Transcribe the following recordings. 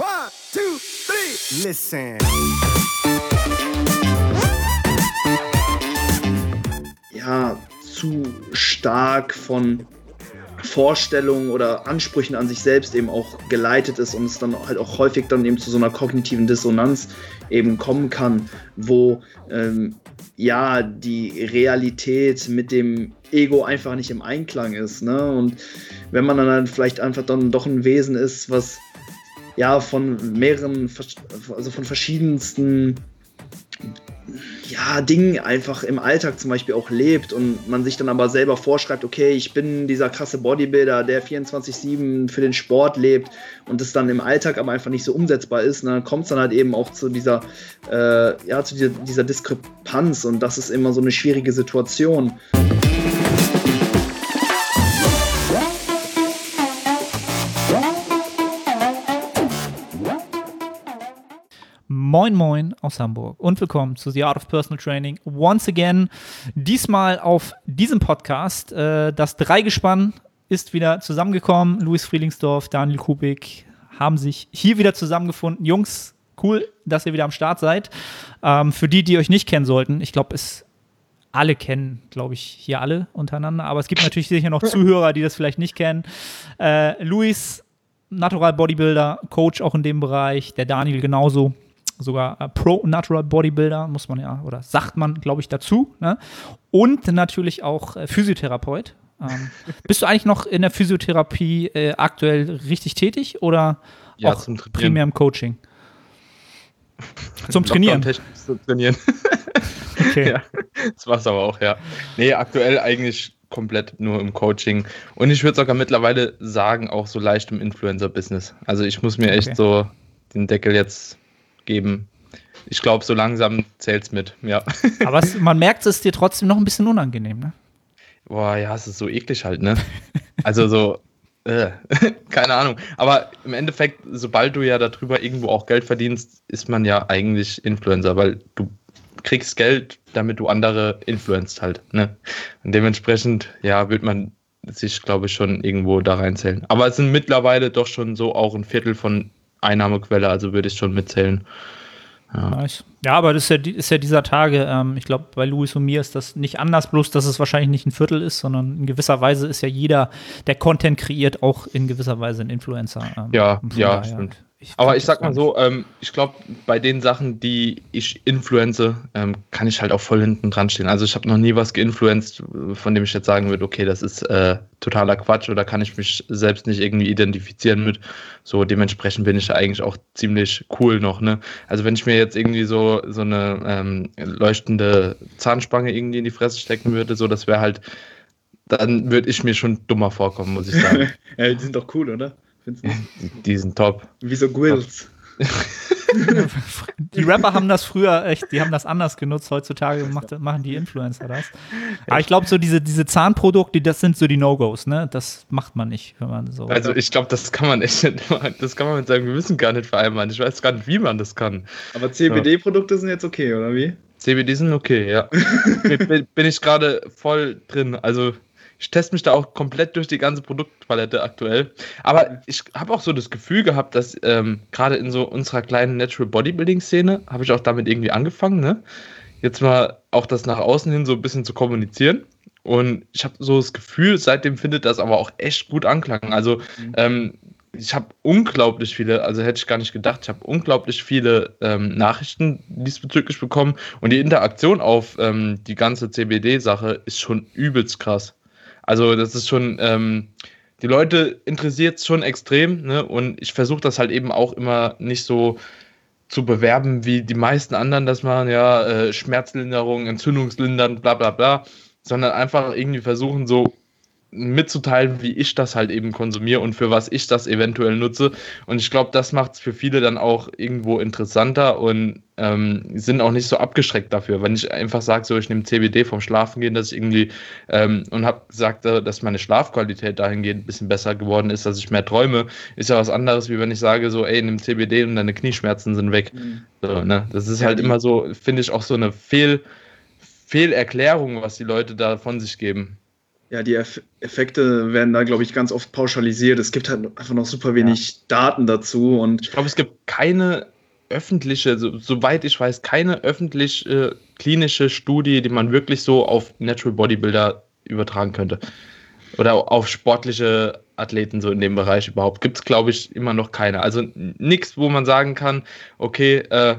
One, two, three. Listen. Ja, zu stark von Vorstellungen oder Ansprüchen an sich selbst eben auch geleitet ist und es dann halt auch häufig dann eben zu so einer kognitiven Dissonanz eben kommen kann, wo ähm, ja die Realität mit dem Ego einfach nicht im Einklang ist. Ne? Und wenn man dann halt vielleicht einfach dann doch ein Wesen ist, was ja von mehreren, also von verschiedensten ja, Dingen einfach im Alltag zum Beispiel auch lebt und man sich dann aber selber vorschreibt, okay, ich bin dieser krasse Bodybuilder, der 24-7 für den Sport lebt und das dann im Alltag aber einfach nicht so umsetzbar ist, dann kommt es dann halt eben auch zu dieser, äh, ja, zu dieser, dieser Diskrepanz und das ist immer so eine schwierige Situation. Moin Moin aus Hamburg und willkommen zu The Art of Personal Training. Once again, diesmal auf diesem Podcast. Äh, das Dreigespann ist wieder zusammengekommen. Luis Frielingsdorf, Daniel Kubik haben sich hier wieder zusammengefunden. Jungs, cool, dass ihr wieder am Start seid. Ähm, für die, die euch nicht kennen sollten, ich glaube, es alle kennen, glaube ich, hier alle untereinander. Aber es gibt natürlich sicher noch Zuhörer, die das vielleicht nicht kennen. Äh, Luis, Natural Bodybuilder, Coach auch in dem Bereich. Der Daniel genauso sogar äh, Pro Natural Bodybuilder, muss man ja, oder sagt man, glaube ich, dazu. Ne? Und natürlich auch äh, Physiotherapeut. Ähm, bist du eigentlich noch in der Physiotherapie äh, aktuell richtig tätig oder ja, auch primär im Coaching? Zum Trainieren. Zum Trainieren. okay. Ja, das war's aber auch, ja. Nee, aktuell eigentlich komplett nur im Coaching. Und ich würde sogar mittlerweile sagen, auch so leicht im Influencer-Business. Also ich muss mir echt okay. so den Deckel jetzt geben. Ich glaube, so langsam zählt es mit, ja. Aber es, man merkt es dir trotzdem noch ein bisschen unangenehm, ne? Boah, ja, es ist so eklig halt, ne? Also so, äh, keine Ahnung. Aber im Endeffekt, sobald du ja darüber irgendwo auch Geld verdienst, ist man ja eigentlich Influencer, weil du kriegst Geld, damit du andere influenzt halt, ne? Und dementsprechend, ja, wird man sich, glaube ich, schon irgendwo da reinzählen. Aber es sind mittlerweile doch schon so auch ein Viertel von Einnahmequelle, also würde ich schon mitzählen. Ja. Nice. ja, aber das ist ja, ist ja dieser Tage, ähm, ich glaube, bei Louis und mir ist das nicht anders, bloß dass es wahrscheinlich nicht ein Viertel ist, sondern in gewisser Weise ist ja jeder, der Content kreiert, auch in gewisser Weise ein Influencer. Ähm, ja, ja, daher. stimmt. Ich Aber ich sag mal so, ähm, ich glaube, bei den Sachen, die ich influenze, ähm, kann ich halt auch voll hinten dran stehen. Also ich habe noch nie was geinfluenced, von dem ich jetzt sagen würde, okay, das ist äh, totaler Quatsch oder kann ich mich selbst nicht irgendwie identifizieren mit. So dementsprechend bin ich eigentlich auch ziemlich cool noch. Ne? Also wenn ich mir jetzt irgendwie so so eine ähm, leuchtende Zahnspange irgendwie in die Fresse stecken würde, so das wäre halt, dann würde ich mir schon dummer vorkommen, muss ich sagen. ja, die sind doch cool, oder? Findest du? Die sind top. Wie so Grills. die Rapper haben das früher echt, die haben das anders genutzt. Heutzutage macht, machen die Influencer das. Aber ich glaube, so diese, diese Zahnprodukte, das sind so die No-Gos, ne? Das macht man nicht, wenn man so. Also ich glaube, das kann man echt nicht, das kann man mit seinem Gewissen gar nicht vereinbaren. Ich weiß gar nicht, wie man das kann. Aber CBD-Produkte sind jetzt okay, oder wie? CBD sind okay, ja. bin ich gerade voll drin. Also ich teste mich da auch komplett durch die ganze Produktpalette aktuell. Aber ich habe auch so das Gefühl gehabt, dass ähm, gerade in so unserer kleinen Natural Bodybuilding-Szene habe ich auch damit irgendwie angefangen, ne? Jetzt mal auch das nach außen hin so ein bisschen zu kommunizieren. Und ich habe so das Gefühl, seitdem findet das aber auch echt gut Anklang. Also mhm. ähm, ich habe unglaublich viele, also hätte ich gar nicht gedacht, ich habe unglaublich viele ähm, Nachrichten diesbezüglich bekommen und die Interaktion auf ähm, die ganze CBD-Sache ist schon übelst krass. Also das ist schon, ähm, die Leute interessiert es schon extrem, ne? Und ich versuche das halt eben auch immer nicht so zu bewerben, wie die meisten anderen das machen, ja, äh, Schmerzlinderung, Entzündungslindernd, bla bla bla, sondern einfach irgendwie versuchen, so mitzuteilen, wie ich das halt eben konsumiere und für was ich das eventuell nutze. Und ich glaube, das macht es für viele dann auch irgendwo interessanter und ähm, sind auch nicht so abgeschreckt dafür. Wenn ich einfach sage, so ich nehme CBD vom Schlafen gehen, dass ich irgendwie ähm, und habe gesagt, äh, dass meine Schlafqualität dahingehend ein bisschen besser geworden ist, dass ich mehr träume, ist ja was anderes, wie wenn ich sage, so, ey, nimm CBD und deine Knieschmerzen sind weg. Mhm. So, ne? Das ist halt immer so, finde ich, auch so eine Fehl, Fehlerklärung, was die Leute da von sich geben. Ja, die Eff Effekte werden da, glaube ich, ganz oft pauschalisiert. Es gibt halt einfach noch super wenig ja. Daten dazu. Und ich glaube, es gibt keine öffentliche, so, soweit ich weiß, keine öffentliche klinische Studie, die man wirklich so auf Natural Bodybuilder übertragen könnte. Oder auf sportliche Athleten so in dem Bereich überhaupt. Gibt es, glaube ich, immer noch keine. Also nichts, wo man sagen kann, okay, äh,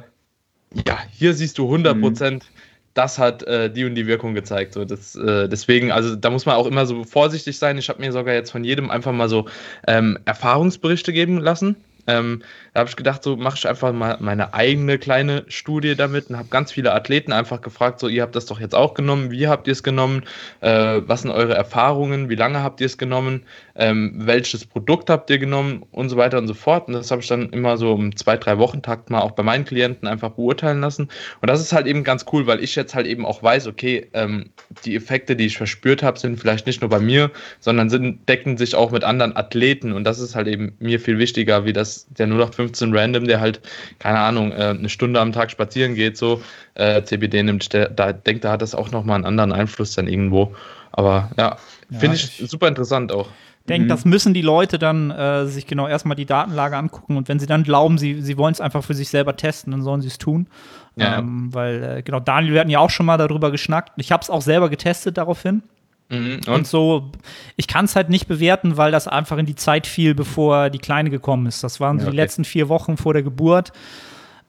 ja, hier siehst du 100 Prozent. Mhm das hat äh, die und die Wirkung gezeigt. So, das, äh, deswegen, also da muss man auch immer so vorsichtig sein. Ich habe mir sogar jetzt von jedem einfach mal so ähm, Erfahrungsberichte geben lassen. Ähm, da habe ich gedacht, so mache ich einfach mal meine eigene kleine Studie damit und habe ganz viele Athleten einfach gefragt, so ihr habt das doch jetzt auch genommen, wie habt ihr es genommen, äh, was sind eure Erfahrungen, wie lange habt ihr es genommen, ähm, welches Produkt habt ihr genommen und so weiter und so fort. Und das habe ich dann immer so im zwei, drei Wochentakt mal auch bei meinen Klienten einfach beurteilen lassen. Und das ist halt eben ganz cool, weil ich jetzt halt eben auch weiß, okay, ähm, die Effekte, die ich verspürt habe, sind vielleicht nicht nur bei mir, sondern sind, decken sich auch mit anderen Athleten. Und das ist halt eben mir viel wichtiger, wie das der 0815 Random, der halt, keine Ahnung, äh, eine Stunde am Tag spazieren geht, so äh, CBD nimmt, der, da denkt, da hat das auch nochmal einen anderen Einfluss dann irgendwo. Aber ja, ja finde ich, ich super interessant auch denke, mhm. das müssen die Leute dann äh, sich genau erstmal die Datenlage angucken und wenn sie dann glauben, sie, sie wollen es einfach für sich selber testen, dann sollen sie es tun. Ja. Ähm, weil, äh, genau, Daniel, wir hatten ja auch schon mal darüber geschnackt. Ich habe es auch selber getestet daraufhin. Mhm. Und? und? so, ich kann es halt nicht bewerten, weil das einfach in die Zeit fiel, bevor die Kleine gekommen ist. Das waren ja, okay. die letzten vier Wochen vor der Geburt.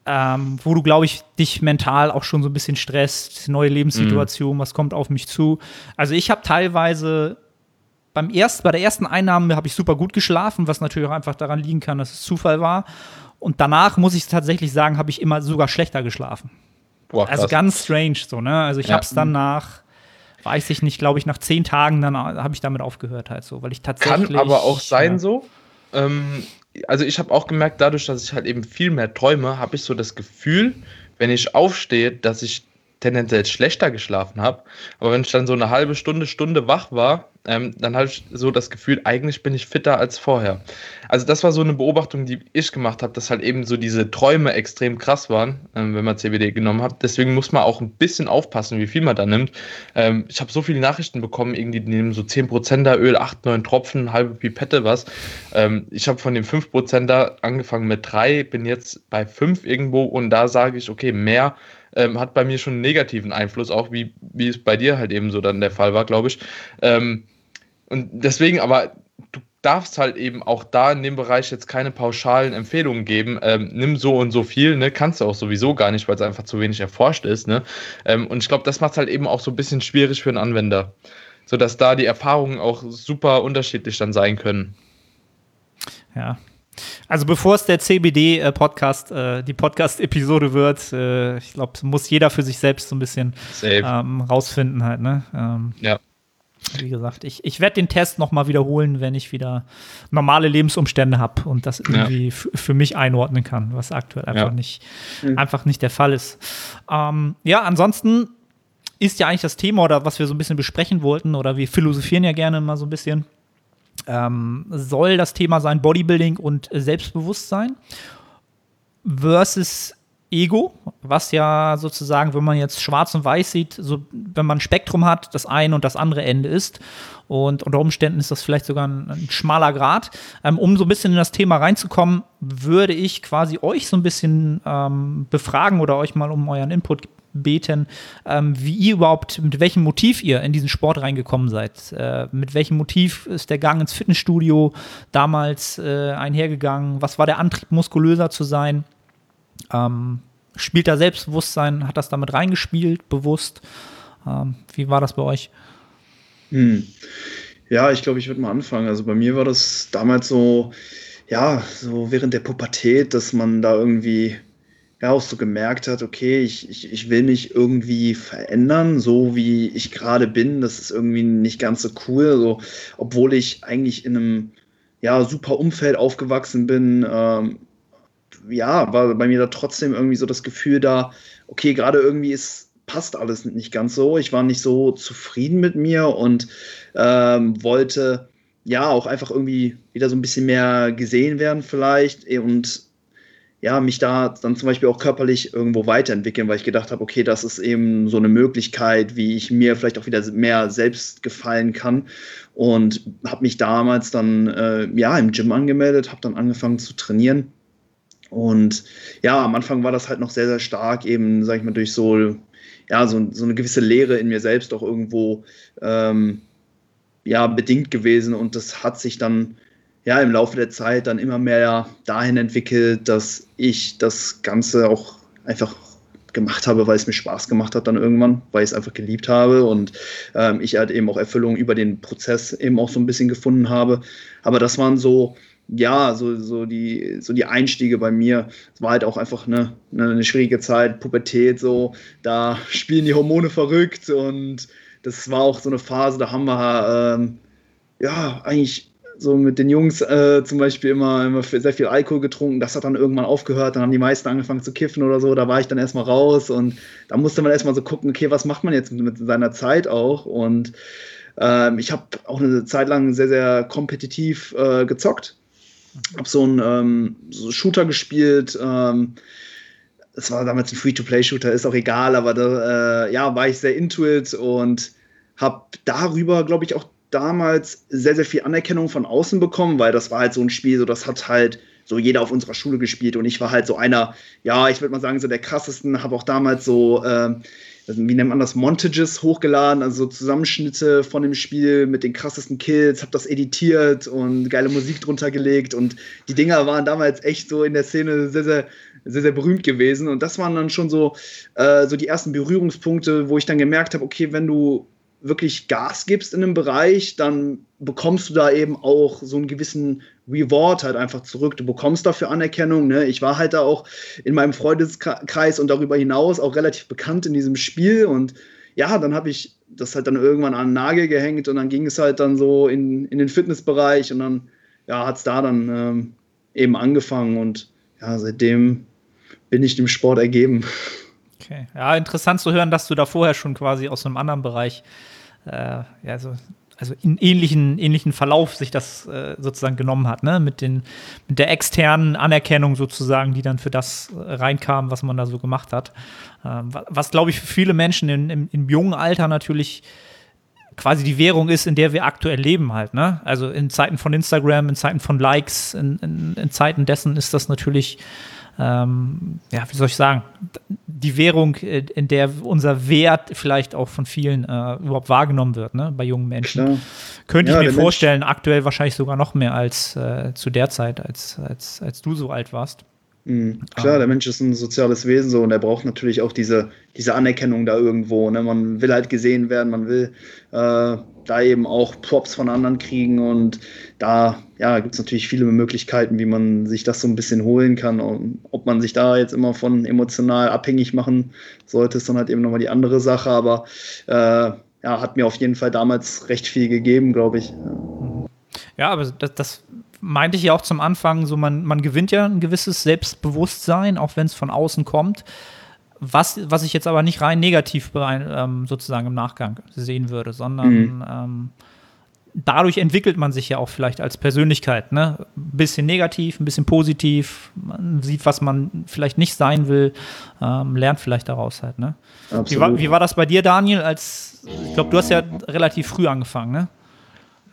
Ähm, wo du, glaube ich, dich mental auch schon so ein bisschen stresst, neue Lebenssituation, mhm. was kommt auf mich zu. Also ich habe teilweise beim erst, bei der ersten Einnahme habe ich super gut geschlafen, was natürlich auch einfach daran liegen kann, dass es Zufall war. Und danach muss ich tatsächlich sagen, habe ich immer sogar schlechter geschlafen. Boah, also ganz strange so, ne? Also ich ja. habe es dann nach, weiß ich nicht, glaube ich, nach zehn Tagen dann habe ich damit aufgehört halt so, weil ich tatsächlich. Kann aber auch sein ja. so. Ähm, also ich habe auch gemerkt, dadurch, dass ich halt eben viel mehr träume, habe ich so das Gefühl, wenn ich aufstehe, dass ich tendenziell schlechter geschlafen habe. Aber wenn ich dann so eine halbe Stunde, Stunde wach war, ähm, dann habe ich so das Gefühl, eigentlich bin ich fitter als vorher. Also das war so eine Beobachtung, die ich gemacht habe, dass halt eben so diese Träume extrem krass waren, ähm, wenn man CBD genommen hat. Deswegen muss man auch ein bisschen aufpassen, wie viel man da nimmt. Ähm, ich habe so viele Nachrichten bekommen, irgendwie die nehmen so 10% da Öl, 8, 9 Tropfen, halbe Pipette, was. Ähm, ich habe von den 5% da angefangen mit 3, bin jetzt bei 5 irgendwo und da sage ich, okay, mehr ähm, hat bei mir schon einen negativen Einfluss, auch wie, wie es bei dir halt eben so dann der Fall war, glaube ich. Ähm, und deswegen, aber du darfst halt eben auch da in dem Bereich jetzt keine pauschalen Empfehlungen geben. Ähm, nimm so und so viel, ne? Kannst du auch sowieso gar nicht, weil es einfach zu wenig erforscht ist, ne? Ähm, und ich glaube, das macht es halt eben auch so ein bisschen schwierig für einen Anwender. Sodass da die Erfahrungen auch super unterschiedlich dann sein können. Ja, also bevor es der CBD-Podcast, äh, äh, die Podcast-Episode wird, äh, ich glaube, muss jeder für sich selbst so ein bisschen ähm, rausfinden halt, ne? Ähm, ja. Wie gesagt, ich, ich werde den Test noch mal wiederholen, wenn ich wieder normale Lebensumstände habe und das irgendwie ja. für mich einordnen kann, was aktuell einfach, ja. nicht, mhm. einfach nicht der Fall ist. Ähm, ja, ansonsten ist ja eigentlich das Thema oder was wir so ein bisschen besprechen wollten oder wir philosophieren ja gerne mal so ein bisschen ähm, soll das Thema sein Bodybuilding und Selbstbewusstsein versus Ego, was ja sozusagen, wenn man jetzt schwarz und weiß sieht, so, wenn man ein Spektrum hat, das eine und das andere Ende ist. Und unter Umständen ist das vielleicht sogar ein, ein schmaler Grad. Ähm, um so ein bisschen in das Thema reinzukommen, würde ich quasi euch so ein bisschen ähm, befragen oder euch mal um euren Input beten, ähm, wie ihr überhaupt, mit welchem Motiv ihr in diesen Sport reingekommen seid. Äh, mit welchem Motiv ist der Gang ins Fitnessstudio damals äh, einhergegangen? Was war der Antrieb, muskulöser zu sein? Ähm, spielt da Selbstbewusstsein, hat das damit reingespielt, bewusst? Ähm, wie war das bei euch? Hm. Ja, ich glaube, ich würde mal anfangen. Also bei mir war das damals so, ja, so während der Pubertät, dass man da irgendwie ja auch so gemerkt hat, okay, ich, ich, ich will mich irgendwie verändern, so wie ich gerade bin. Das ist irgendwie nicht ganz so cool. So, obwohl ich eigentlich in einem ja, super Umfeld aufgewachsen bin, ähm, ja, war bei mir da trotzdem irgendwie so das Gefühl da, okay, gerade irgendwie ist, passt alles nicht ganz so. Ich war nicht so zufrieden mit mir und ähm, wollte ja auch einfach irgendwie wieder so ein bisschen mehr gesehen werden vielleicht und ja, mich da dann zum Beispiel auch körperlich irgendwo weiterentwickeln, weil ich gedacht habe, okay, das ist eben so eine Möglichkeit, wie ich mir vielleicht auch wieder mehr selbst gefallen kann. Und habe mich damals dann äh, ja im Gym angemeldet, habe dann angefangen zu trainieren. Und ja, am Anfang war das halt noch sehr, sehr stark, eben, sag ich mal, durch so, ja, so, so eine gewisse Lehre in mir selbst auch irgendwo ähm, ja, bedingt gewesen. Und das hat sich dann ja im Laufe der Zeit dann immer mehr dahin entwickelt, dass ich das Ganze auch einfach gemacht habe, weil es mir Spaß gemacht hat dann irgendwann, weil ich es einfach geliebt habe und ähm, ich halt eben auch Erfüllung über den Prozess eben auch so ein bisschen gefunden habe. Aber das waren so, ja, so, so, die, so die Einstiege bei mir. Es war halt auch einfach eine, eine schwierige Zeit, Pubertät, so, da spielen die Hormone verrückt und das war auch so eine Phase, da haben wir ähm, ja eigentlich so mit den Jungs äh, zum Beispiel immer, immer sehr viel Alkohol getrunken. Das hat dann irgendwann aufgehört. Dann haben die meisten angefangen zu kiffen oder so. Da war ich dann erstmal raus und da musste man erstmal so gucken, okay, was macht man jetzt mit seiner Zeit auch? Und ähm, ich habe auch eine Zeit lang sehr, sehr kompetitiv äh, gezockt. Habe so einen ähm, so Shooter gespielt. Ähm, es war damals ein Free-to-Play-Shooter, ist auch egal, aber da äh, ja, war ich sehr into it und habe darüber, glaube ich, auch damals sehr, sehr viel Anerkennung von außen bekommen, weil das war halt so ein Spiel, so das hat halt so jeder auf unserer Schule gespielt und ich war halt so einer, ja, ich würde mal sagen, so der krassesten, habe auch damals so, äh, wie nennt man das, Montages hochgeladen, also so Zusammenschnitte von dem Spiel mit den krassesten Kills, habe das editiert und geile Musik drunter gelegt und die Dinger waren damals echt so in der Szene sehr, sehr, sehr, sehr berühmt gewesen und das waren dann schon so, äh, so die ersten Berührungspunkte, wo ich dann gemerkt habe, okay, wenn du wirklich Gas gibst in einem Bereich, dann bekommst du da eben auch so einen gewissen Reward halt einfach zurück. Du bekommst dafür Anerkennung. Ne? Ich war halt da auch in meinem Freundeskreis und darüber hinaus auch relativ bekannt in diesem Spiel und ja, dann habe ich das halt dann irgendwann an den Nagel gehängt und dann ging es halt dann so in, in den Fitnessbereich und dann ja, hat es da dann ähm, eben angefangen und ja, seitdem bin ich dem Sport ergeben. Okay, ja, interessant zu hören, dass du da vorher schon quasi aus einem anderen Bereich ja, so, also in ähnlichen, ähnlichen Verlauf sich das äh, sozusagen genommen hat, ne? Mit, den, mit der externen Anerkennung sozusagen, die dann für das äh, reinkam, was man da so gemacht hat. Ähm, was, glaube ich, für viele Menschen in, im, im jungen Alter natürlich quasi die Währung ist, in der wir aktuell leben halt. Ne? Also in Zeiten von Instagram, in Zeiten von Likes, in, in, in Zeiten dessen ist das natürlich ähm, ja, wie soll ich sagen, die Währung, äh, in der unser Wert vielleicht auch von vielen äh, überhaupt wahrgenommen wird, ne, bei jungen Menschen. Klar. Könnte ja, ich mir vorstellen, Mensch. aktuell wahrscheinlich sogar noch mehr als äh, zu der Zeit, als, als, als du so alt warst. Mhm, klar, der Mensch ist ein soziales Wesen so und er braucht natürlich auch diese, diese Anerkennung da irgendwo. Ne? Man will halt gesehen werden, man will äh, da eben auch Props von anderen kriegen und da ja, gibt es natürlich viele Möglichkeiten, wie man sich das so ein bisschen holen kann. Und ob man sich da jetzt immer von emotional abhängig machen sollte, ist dann halt eben nochmal die andere Sache, aber äh, ja, hat mir auf jeden Fall damals recht viel gegeben, glaube ich. Ja, aber das, das meinte ich ja auch zum Anfang, so man, man gewinnt ja ein gewisses Selbstbewusstsein, auch wenn es von außen kommt. Was, was ich jetzt aber nicht rein negativ ähm, sozusagen im Nachgang sehen würde, sondern mhm. ähm, dadurch entwickelt man sich ja auch vielleicht als Persönlichkeit. Ne? Ein bisschen negativ, ein bisschen positiv. Man sieht, was man vielleicht nicht sein will, ähm, lernt vielleicht daraus halt. Ne? Wie, war, wie war das bei dir, Daniel? Als ich glaube, du hast ja relativ früh angefangen, ne?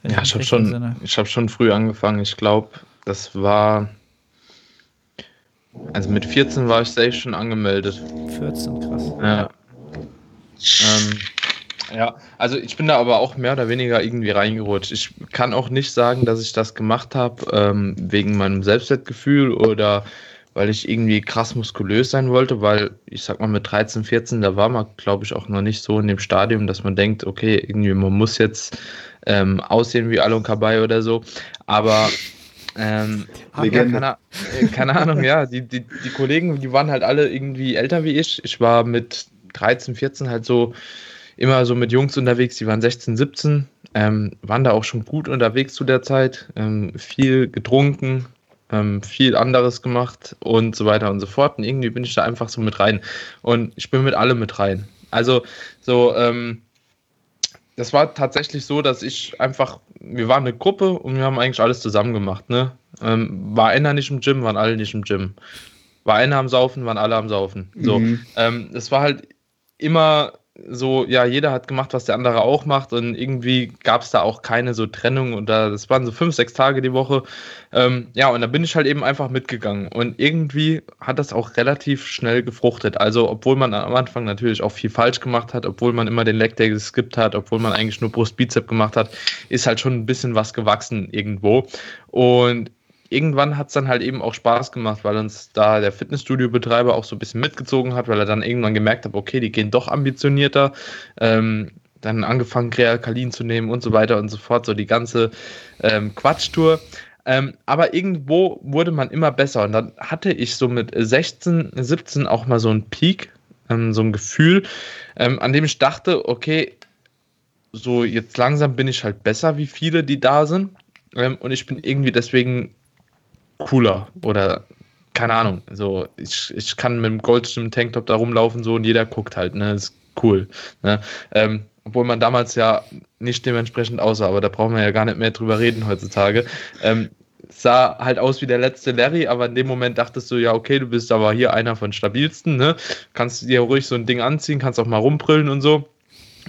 Ja, ich habe schon, ich hab schon früh angefangen. Ich glaube, das war. Also mit 14 war ich safe schon angemeldet. 14, krass. Ja. Ähm, ja, also ich bin da aber auch mehr oder weniger irgendwie reingerutscht. Ich kann auch nicht sagen, dass ich das gemacht habe ähm, wegen meinem Selbstwertgefühl oder weil ich irgendwie krass muskulös sein wollte, weil ich sag mal mit 13, 14, da war man, glaube ich, auch noch nicht so in dem Stadium, dass man denkt, okay, irgendwie man muss jetzt ähm, aussehen wie Alon Kabay oder so. Aber ähm, ja, keine, äh, keine, Ahnung, ja, die, die, die Kollegen, die waren halt alle irgendwie älter wie ich. Ich war mit 13, 14 halt so immer so mit Jungs unterwegs, die waren 16, 17, ähm, waren da auch schon gut unterwegs zu der Zeit, ähm, viel getrunken, ähm, viel anderes gemacht und so weiter und so fort. Und irgendwie bin ich da einfach so mit rein. Und ich bin mit allem mit rein. Also so, ähm, das war tatsächlich so, dass ich einfach, wir waren eine Gruppe und wir haben eigentlich alles zusammen gemacht. Ne? Ähm, war einer nicht im Gym, waren alle nicht im Gym. War einer am Saufen, waren alle am Saufen. So, Mhm. ähm, es war halt immer so, ja, jeder hat gemacht, was der andere auch macht und irgendwie gab es da auch keine so Trennung und da, das waren so fünf, sechs Tage die Woche. Ähm, ja, und da bin ich halt eben einfach mitgegangen und irgendwie hat das auch relativ schnell gefruchtet. Also, obwohl man am Anfang natürlich auch viel falsch gemacht hat, obwohl man immer den Leg Day geskippt hat, obwohl man eigentlich nur Brust-Bizep gemacht hat, ist halt schon ein bisschen was gewachsen irgendwo. Und irgendwann hat es dann halt eben auch Spaß gemacht, weil uns da der Fitnessstudio-Betreiber auch so ein bisschen mitgezogen hat, weil er dann irgendwann gemerkt hat, okay, die gehen doch ambitionierter. Ähm, dann angefangen, Krealkalin zu nehmen und so weiter und so fort, so die ganze ähm, Quatschtour. Ähm, aber irgendwo wurde man immer besser und dann hatte ich so mit 16, 17 auch mal so einen Peak, ähm, so ein Gefühl, ähm, an dem ich dachte, okay, so jetzt langsam bin ich halt besser wie viele, die da sind. Ähm, und ich bin irgendwie deswegen cooler oder keine Ahnung. So, ich, ich kann mit dem Goldschirm Tanktop da rumlaufen so und jeder guckt halt, ne? Ist cool. Ne? Ähm, obwohl man damals ja nicht dementsprechend aussah, aber da brauchen wir ja gar nicht mehr drüber reden heutzutage. Ähm, sah halt aus wie der letzte Larry, aber in dem Moment dachtest du, ja, okay, du bist aber hier einer von stabilsten, ne? Kannst dir ruhig so ein Ding anziehen, kannst auch mal rumbrüllen und so.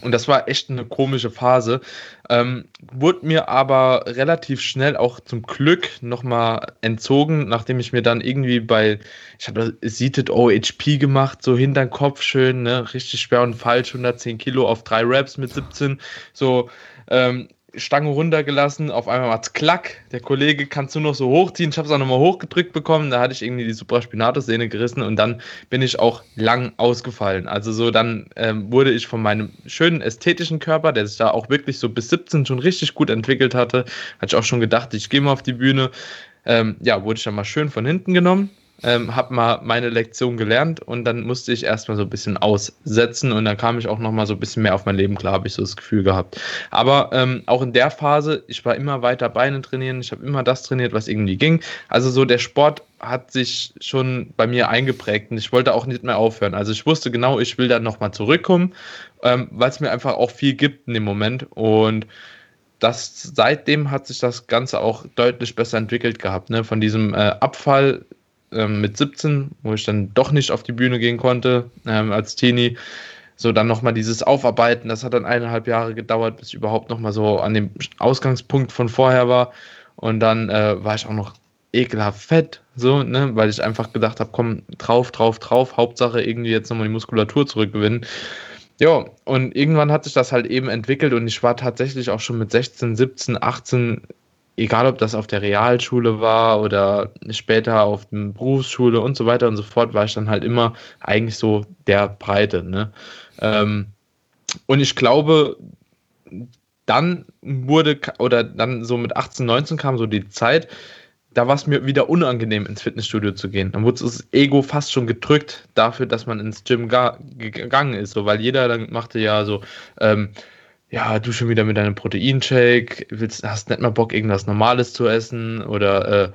Und das war echt eine komische Phase. Ähm, wurde mir aber relativ schnell auch zum Glück nochmal entzogen, nachdem ich mir dann irgendwie bei, ich habe Seated OHP gemacht, so hinter Kopf schön, ne, richtig schwer und falsch, 110 Kilo auf drei Reps mit 17, so, ähm, Stange runtergelassen, auf einmal macht's klack, der Kollege kannst du noch so hochziehen, ich habe es auch nochmal hochgedrückt bekommen, da hatte ich irgendwie die Supraspinatus-Sehne gerissen und dann bin ich auch lang ausgefallen. Also so, dann ähm, wurde ich von meinem schönen ästhetischen Körper, der sich da auch wirklich so bis 17 schon richtig gut entwickelt hatte, hatte ich auch schon gedacht, ich gehe mal auf die Bühne, ähm, ja, wurde ich dann mal schön von hinten genommen, ähm, habe mal meine Lektion gelernt und dann musste ich erstmal so ein bisschen aussetzen und dann kam ich auch nochmal so ein bisschen mehr auf mein Leben klar, habe ich so das Gefühl gehabt. Aber ähm, auch in der Phase, ich war immer weiter Beine trainieren, ich habe immer das trainiert, was irgendwie ging. Also so der Sport hat sich schon bei mir eingeprägt und ich wollte auch nicht mehr aufhören. Also ich wusste genau, ich will dann nochmal zurückkommen, ähm, weil es mir einfach auch viel gibt in dem Moment und das, seitdem hat sich das Ganze auch deutlich besser entwickelt gehabt. Ne? Von diesem äh, Abfall ähm, mit 17, wo ich dann doch nicht auf die Bühne gehen konnte ähm, als Teenie. So dann nochmal dieses Aufarbeiten, das hat dann eineinhalb Jahre gedauert, bis ich überhaupt nochmal so an dem Ausgangspunkt von vorher war. Und dann äh, war ich auch noch ekelhaft fett, so, ne, weil ich einfach gedacht habe, komm, drauf, drauf, drauf, Hauptsache irgendwie jetzt nochmal die Muskulatur zurückgewinnen. Ja, und irgendwann hat sich das halt eben entwickelt und ich war tatsächlich auch schon mit 16, 17, 18 egal ob das auf der Realschule war oder später auf der Berufsschule und so weiter und so fort, war ich dann halt immer eigentlich so der Breite. Ne? Ähm, und ich glaube, dann wurde, oder dann so mit 18, 19 kam so die Zeit, da war es mir wieder unangenehm, ins Fitnessstudio zu gehen. Dann wurde das Ego fast schon gedrückt dafür, dass man ins Gym gegangen ist. So, weil jeder dann machte ja so, ähm, ja, du schon wieder mit deinem Proteinshake, willst, hast nicht mal Bock, irgendwas Normales zu essen oder äh,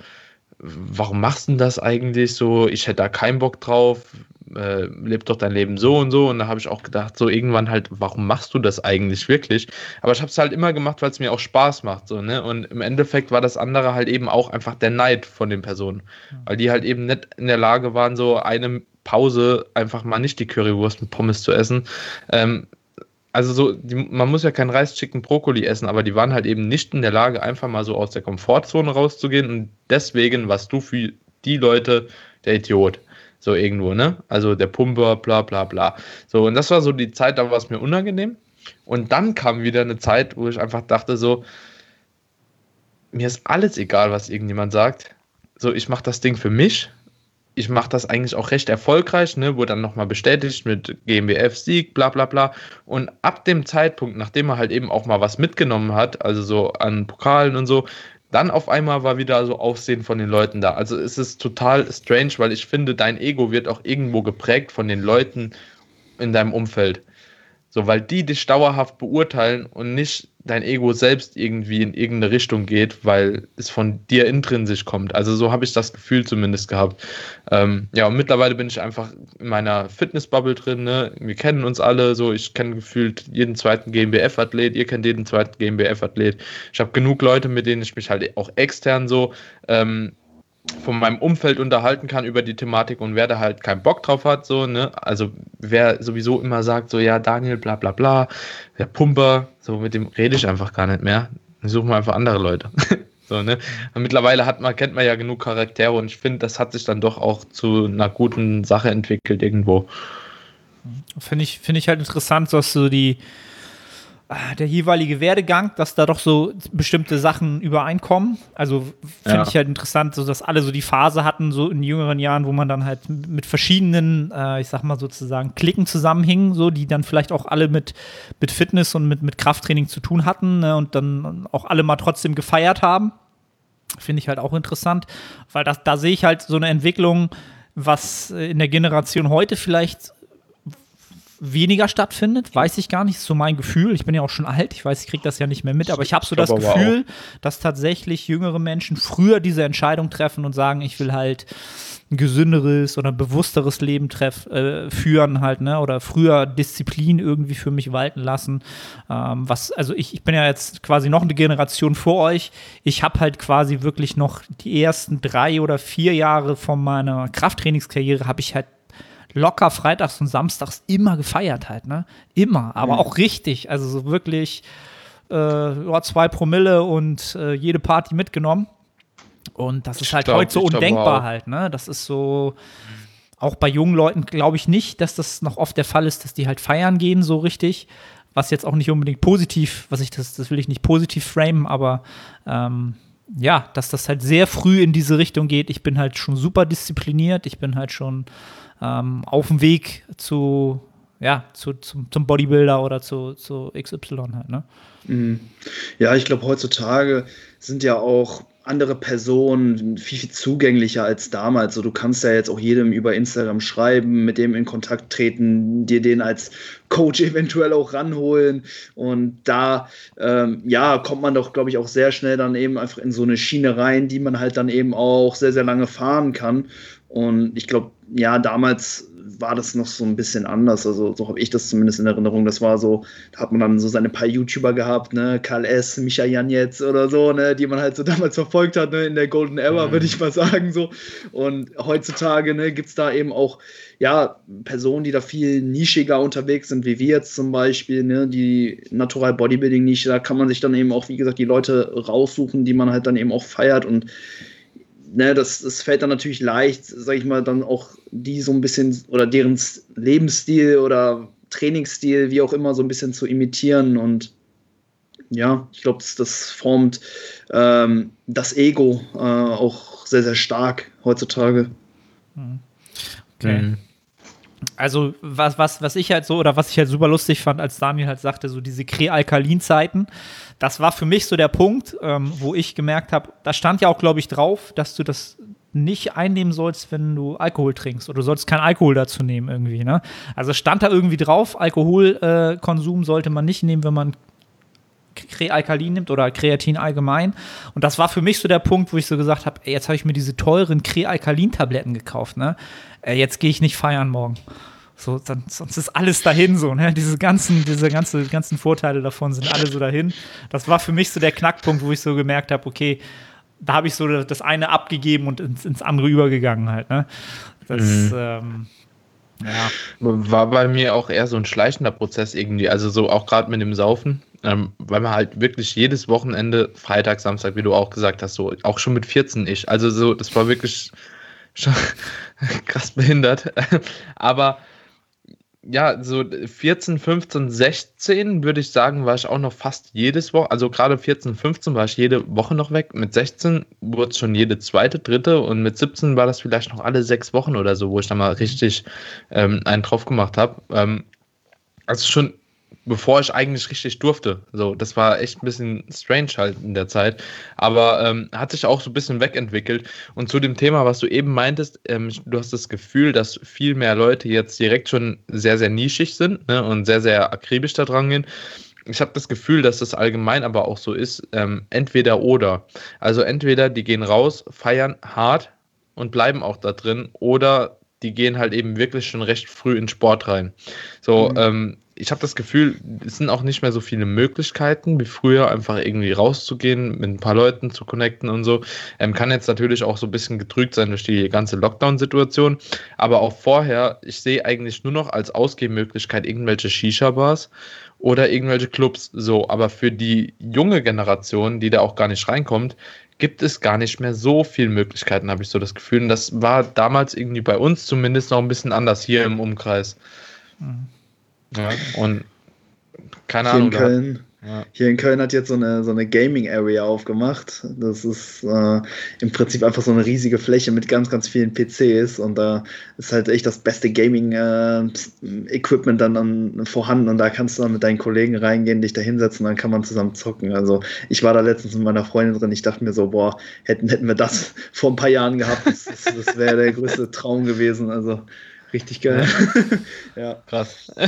warum machst du denn das eigentlich so? Ich hätte da keinen Bock drauf, äh, leb doch dein Leben so und so. Und da habe ich auch gedacht, so irgendwann halt, warum machst du das eigentlich wirklich? Aber ich habe es halt immer gemacht, weil es mir auch Spaß macht, so, ne? Und im Endeffekt war das andere halt eben auch einfach der Neid von den Personen, weil die halt eben nicht in der Lage waren, so eine Pause einfach mal nicht die Currywurst mit Pommes zu essen. Ähm, also so, die, man muss ja kein Reis, Chicken, Brokkoli essen, aber die waren halt eben nicht in der Lage, einfach mal so aus der Komfortzone rauszugehen und deswegen warst du für die Leute der Idiot. So irgendwo, ne? Also der Pumper, bla bla bla. So, und das war so die Zeit, da war es mir unangenehm. Und dann kam wieder eine Zeit, wo ich einfach dachte, so, mir ist alles egal, was irgendjemand sagt. So, ich mache das Ding für mich ich mache das eigentlich auch recht erfolgreich, ne, wurde dann nochmal bestätigt mit GmbF-Sieg, bla bla bla. Und ab dem Zeitpunkt, nachdem er halt eben auch mal was mitgenommen hat, also so an Pokalen und so, dann auf einmal war wieder so Aufsehen von den Leuten da. Also es ist total strange, weil ich finde, dein Ego wird auch irgendwo geprägt von den Leuten in deinem Umfeld. So, weil die dich dauerhaft beurteilen und nicht dein Ego selbst irgendwie in irgendeine Richtung geht, weil es von dir intrinsisch kommt. Also so habe ich das Gefühl zumindest gehabt. Ähm, ja, und mittlerweile bin ich einfach in meiner Fitnessbubble drin. Ne? Wir kennen uns alle so. Ich kenne gefühlt jeden zweiten GmbF-Athlet. Ihr kennt jeden zweiten GmbF-Athlet. Ich habe genug Leute, mit denen ich mich halt auch extern so ähm, von meinem Umfeld unterhalten kann über die Thematik und wer da halt keinen Bock drauf hat, so, ne, also wer sowieso immer sagt, so, ja, Daniel, bla bla bla, der Pumper, so, mit dem rede ich einfach gar nicht mehr. Dann suchen wir einfach andere Leute. so, ne? Und mittlerweile hat man, kennt man ja genug Charaktere und ich finde, das hat sich dann doch auch zu einer guten Sache entwickelt irgendwo. Finde ich, finde ich halt interessant, dass so die, der jeweilige Werdegang, dass da doch so bestimmte Sachen übereinkommen. Also finde Ja. ich halt interessant, so dass alle so die Phase hatten, so in jüngeren Jahren, wo man dann halt mit verschiedenen, äh, ich sag mal sozusagen, Klicken zusammenhingen, so, die dann vielleicht auch alle mit, mit Fitness und mit, mit Krafttraining zu tun hatten ne, und dann auch alle mal trotzdem gefeiert haben. Finde ich halt auch interessant, weil das, da sehe ich halt so eine Entwicklung, was äh, in der Generation heute vielleicht weniger stattfindet, weiß ich gar nicht, ist so mein Gefühl. Ich bin ja auch schon alt, ich weiß, ich kriege das ja nicht mehr mit, aber ich habe so das Gefühl, dass tatsächlich jüngere Menschen früher diese Entscheidung treffen und sagen, ich will halt ein gesünderes oder bewussteres Leben treff, äh, führen halt, ne? Oder früher Disziplin irgendwie für mich walten lassen. Ähm, was, also ich, ich bin ja jetzt quasi noch eine Generation vor euch. Ich habe halt quasi wirklich noch die ersten drei oder vier Jahre von meiner Krafttrainingskarriere habe ich halt locker freitags und samstags immer gefeiert halt, ne? Immer, aber auch richtig. Also so wirklich äh, zwei Promille und äh, jede Party mitgenommen. Und das ist halt heute so undenkbar halt, ne? Das ist so. Auch bei jungen Leuten glaube ich nicht, dass das noch oft der Fall ist, dass die halt feiern gehen, so richtig. Was jetzt auch nicht unbedingt positiv, was ich das, das will ich nicht positiv framen, aber ähm, ja, dass das halt sehr früh in diese Richtung geht. Ich bin halt schon super diszipliniert, ich bin halt schon ähm, auf dem Weg zu, ja, zu, zum, zum Bodybuilder oder zu, zu XY halt, ne? Mhm. Ja, ich glaube, heutzutage sind ja auch andere Personen viel, viel zugänglicher als damals. So, du kannst ja jetzt auch jedem über Instagram schreiben, mit dem in Kontakt treten, dir den als Coach eventuell auch ranholen. Und da, ähm, ja, kommt man doch, glaube ich, auch sehr schnell dann eben einfach in so eine Schiene rein, die man halt dann eben auch sehr, sehr lange fahren kann. Und ich glaube, ja, damals war das noch so ein bisschen anders. Also so habe ich das zumindest in Erinnerung. Das war so, da hat man dann so seine paar YouTuber gehabt, ne, Karl S., Micha Janetz oder so, ne, die man halt so damals verfolgt hat, ne, in der Golden Era, würde ich mal sagen, so. Und heutzutage, ne, gibt es da eben auch, ja, Personen, die da viel nischiger unterwegs sind, wie wir jetzt zum Beispiel, ne, die Natural Bodybuilding Nische, da kann man sich dann eben auch, wie gesagt, die Leute raussuchen, die man halt dann eben auch feiert und ne, das, das fällt dann natürlich leicht, sag ich mal, dann auch die so ein bisschen oder deren Lebensstil oder Trainingsstil, wie auch immer, so ein bisschen zu imitieren. Und ja, ich glaube, das, das formt ähm, das Ego äh, auch sehr, sehr stark heutzutage. Okay. Mhm. Also, was, was, was ich halt so, oder was ich halt super lustig fand, als Daniel halt sagte, so diese Krealkalin-Zeiten, das war für mich so der Punkt, ähm, wo ich gemerkt habe, da stand ja auch, glaube ich, drauf, dass du das nicht einnehmen sollst, wenn du Alkohol trinkst. Oder du sollst keinen Alkohol dazu nehmen irgendwie, ne? Also stand da irgendwie drauf, Alkoholkonsum äh, sollte man nicht nehmen, wenn man Krealkalin nimmt oder Kreatin allgemein. Und das war für mich so der Punkt, wo ich so gesagt habe, jetzt habe ich mir diese teuren Krealkalin-Tabletten gekauft, ne? Ey, jetzt gehe ich nicht feiern morgen. So, dann, sonst ist alles dahin so, ne? Diese ganzen, diese ganze, ganzen Vorteile davon sind alle so dahin. Das war für mich so der Knackpunkt, wo ich so gemerkt habe, okay, da habe ich so das eine abgegeben und ins, ins andere übergegangen halt, ne? Das, Mhm. ähm, ja. War bei mir auch eher so ein schleichender Prozess irgendwie, also so auch gerade mit dem Saufen, ähm, weil man halt wirklich jedes Wochenende, Freitag, Samstag, wie du auch gesagt hast, so auch schon mit 14 ich, also so, das war wirklich schon krass behindert, aber ja, so 14, 15, 16 würde ich sagen, war ich auch noch fast jedes Woche, also gerade 14, 15 war ich jede Woche noch weg. Mit 16 wurde es schon jede zweite, dritte und mit 17 war das vielleicht noch alle sechs Wochen oder so, wo ich dann mal richtig ähm, einen drauf gemacht habe. Ähm, also schon bevor ich eigentlich richtig durfte. So, das war echt ein bisschen strange halt in der Zeit. Aber ähm, hat sich auch so ein bisschen wegentwickelt. Und zu dem Thema, was du eben meintest, ähm, du hast das Gefühl, dass viel mehr Leute jetzt direkt schon sehr, sehr nischig sind ne, und sehr, sehr akribisch da dran gehen. Ich habe das Gefühl, dass das allgemein aber auch so ist, ähm, entweder oder. Also entweder die gehen raus, feiern hart und bleiben auch da drin, oder die gehen halt eben wirklich schon recht früh in Sport rein. So, Mhm. ähm, ich habe das Gefühl, es sind auch nicht mehr so viele Möglichkeiten wie früher, einfach irgendwie rauszugehen, mit ein paar Leuten zu connecten und so. Ähm, kann jetzt natürlich auch so ein bisschen getrügt sein durch die ganze Lockdown-Situation. Aber auch vorher, ich sehe eigentlich nur noch als Ausgehmöglichkeit irgendwelche Shisha-Bars oder irgendwelche Clubs. So, aber für die junge Generation, die da auch gar nicht reinkommt, gibt es gar nicht mehr so viele Möglichkeiten, habe ich so das Gefühl. Und das war damals irgendwie bei uns zumindest noch ein bisschen anders hier im Umkreis. Mhm. Ja, und keine hier Ahnung. In Köln, ja. Hier in Köln hat jetzt so eine, so eine Gaming Area aufgemacht. Das ist äh, im Prinzip einfach so eine riesige Fläche mit ganz, ganz vielen PCs und da ist halt echt das beste Gaming-Equipment äh, dann, dann vorhanden und da kannst du dann mit deinen Kollegen reingehen, dich da hinsetzen und dann kann man zusammen zocken. Also ich war da letztens mit meiner Freundin drin, ich dachte mir so, boah, hätten, hätten wir das vor ein paar Jahren gehabt, das, das, das wäre der größte Traum gewesen. Also Richtig geil. ja, krass.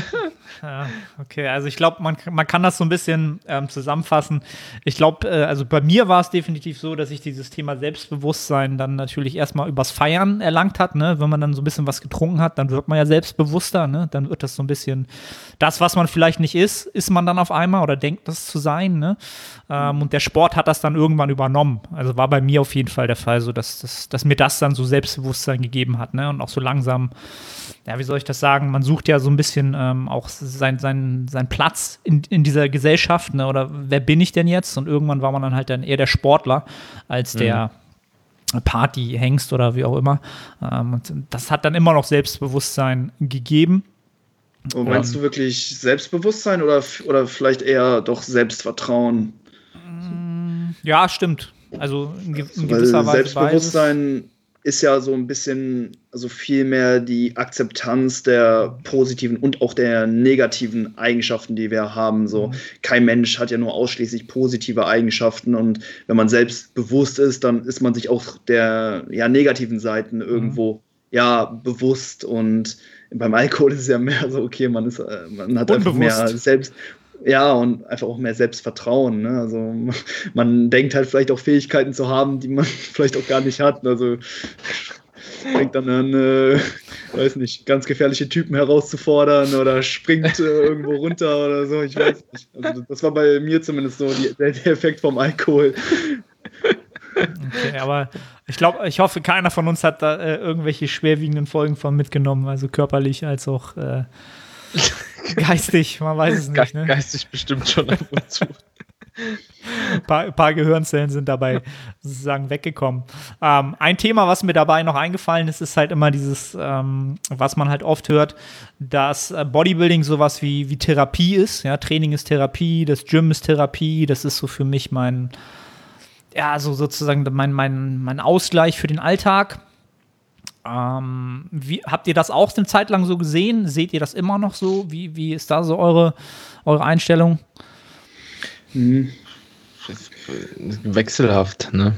Ja, okay, also ich glaube, man, man kann das so ein bisschen ähm, zusammenfassen. Ich glaube, äh, also bei mir war es definitiv so, dass ich dieses Thema Selbstbewusstsein dann natürlich erstmal übers Feiern erlangt hat. Ne? Wenn man dann so ein bisschen was getrunken hat, dann wird man ja selbstbewusster. Ne? Dann wird das so ein bisschen das, was man vielleicht nicht ist, ist man dann auf einmal oder denkt das zu sein. Ne? Ähm, und der Sport hat das dann irgendwann übernommen. Also war bei mir auf jeden Fall der Fall, so dass, dass, dass mir das dann so Selbstbewusstsein gegeben hat. Ne? Und auch so langsam ja, wie soll ich das sagen? Man sucht ja so ein bisschen ähm, auch seinen sein, sein Platz in, in dieser Gesellschaft, ne? oder wer bin ich denn jetzt? Und irgendwann war man dann halt dann eher der Sportler als der mhm. Party-Hengst oder wie auch immer. Ähm, und das hat dann immer noch Selbstbewusstsein gegeben. Und meinst du wirklich Selbstbewusstsein oder, oder vielleicht eher doch Selbstvertrauen? Ja, stimmt. Also in, in gewisser Weise. Selbstbewusstsein ist ja so ein bisschen, also viel mehr die Akzeptanz der positiven und auch der negativen Eigenschaften, die wir haben. So, mhm. kein Mensch hat ja nur ausschließlich positive Eigenschaften und wenn man selbst bewusst ist, dann ist man sich auch der ja, negativen Seiten irgendwo mhm. ja bewusst und beim Alkohol ist es ja mehr so, okay, man ist, äh, man hat einfach mehr selbst, ja, und einfach auch mehr Selbstvertrauen. Ne? Also man denkt halt vielleicht auch Fähigkeiten zu haben, die man vielleicht auch gar nicht hat. Also fängt dann an, äh, weiß nicht, ganz gefährliche Typen herauszufordern oder springt äh, irgendwo runter oder so. Ich weiß nicht. Also das war bei mir zumindest so die, der, der Effekt vom Alkohol. Okay, aber ich glaube, ich hoffe, keiner von uns hat da äh, irgendwelche schwerwiegenden Folgen von mitgenommen, also körperlich als auch äh, Geistig, man weiß es nicht. Ne? Geistig bestimmt schon ab und zu. Ein paar, paar, Gehirnzellen sind dabei sozusagen weggekommen. Ähm, ein Thema, was mir dabei noch eingefallen ist, ist halt immer dieses, ähm, was man halt oft hört, dass äh, Bodybuilding sowas wie, wie Therapie ist. Ja, Training ist Therapie, das Gym ist Therapie. Das ist so für mich mein, ja, so sozusagen mein, mein, mein Ausgleich für den Alltag. Ähm, wie, habt ihr das auch eine Zeit lang so gesehen? Seht ihr das immer noch so? Wie, wie ist da so eure, eure Einstellung? Hm. Wechselhaft, ne?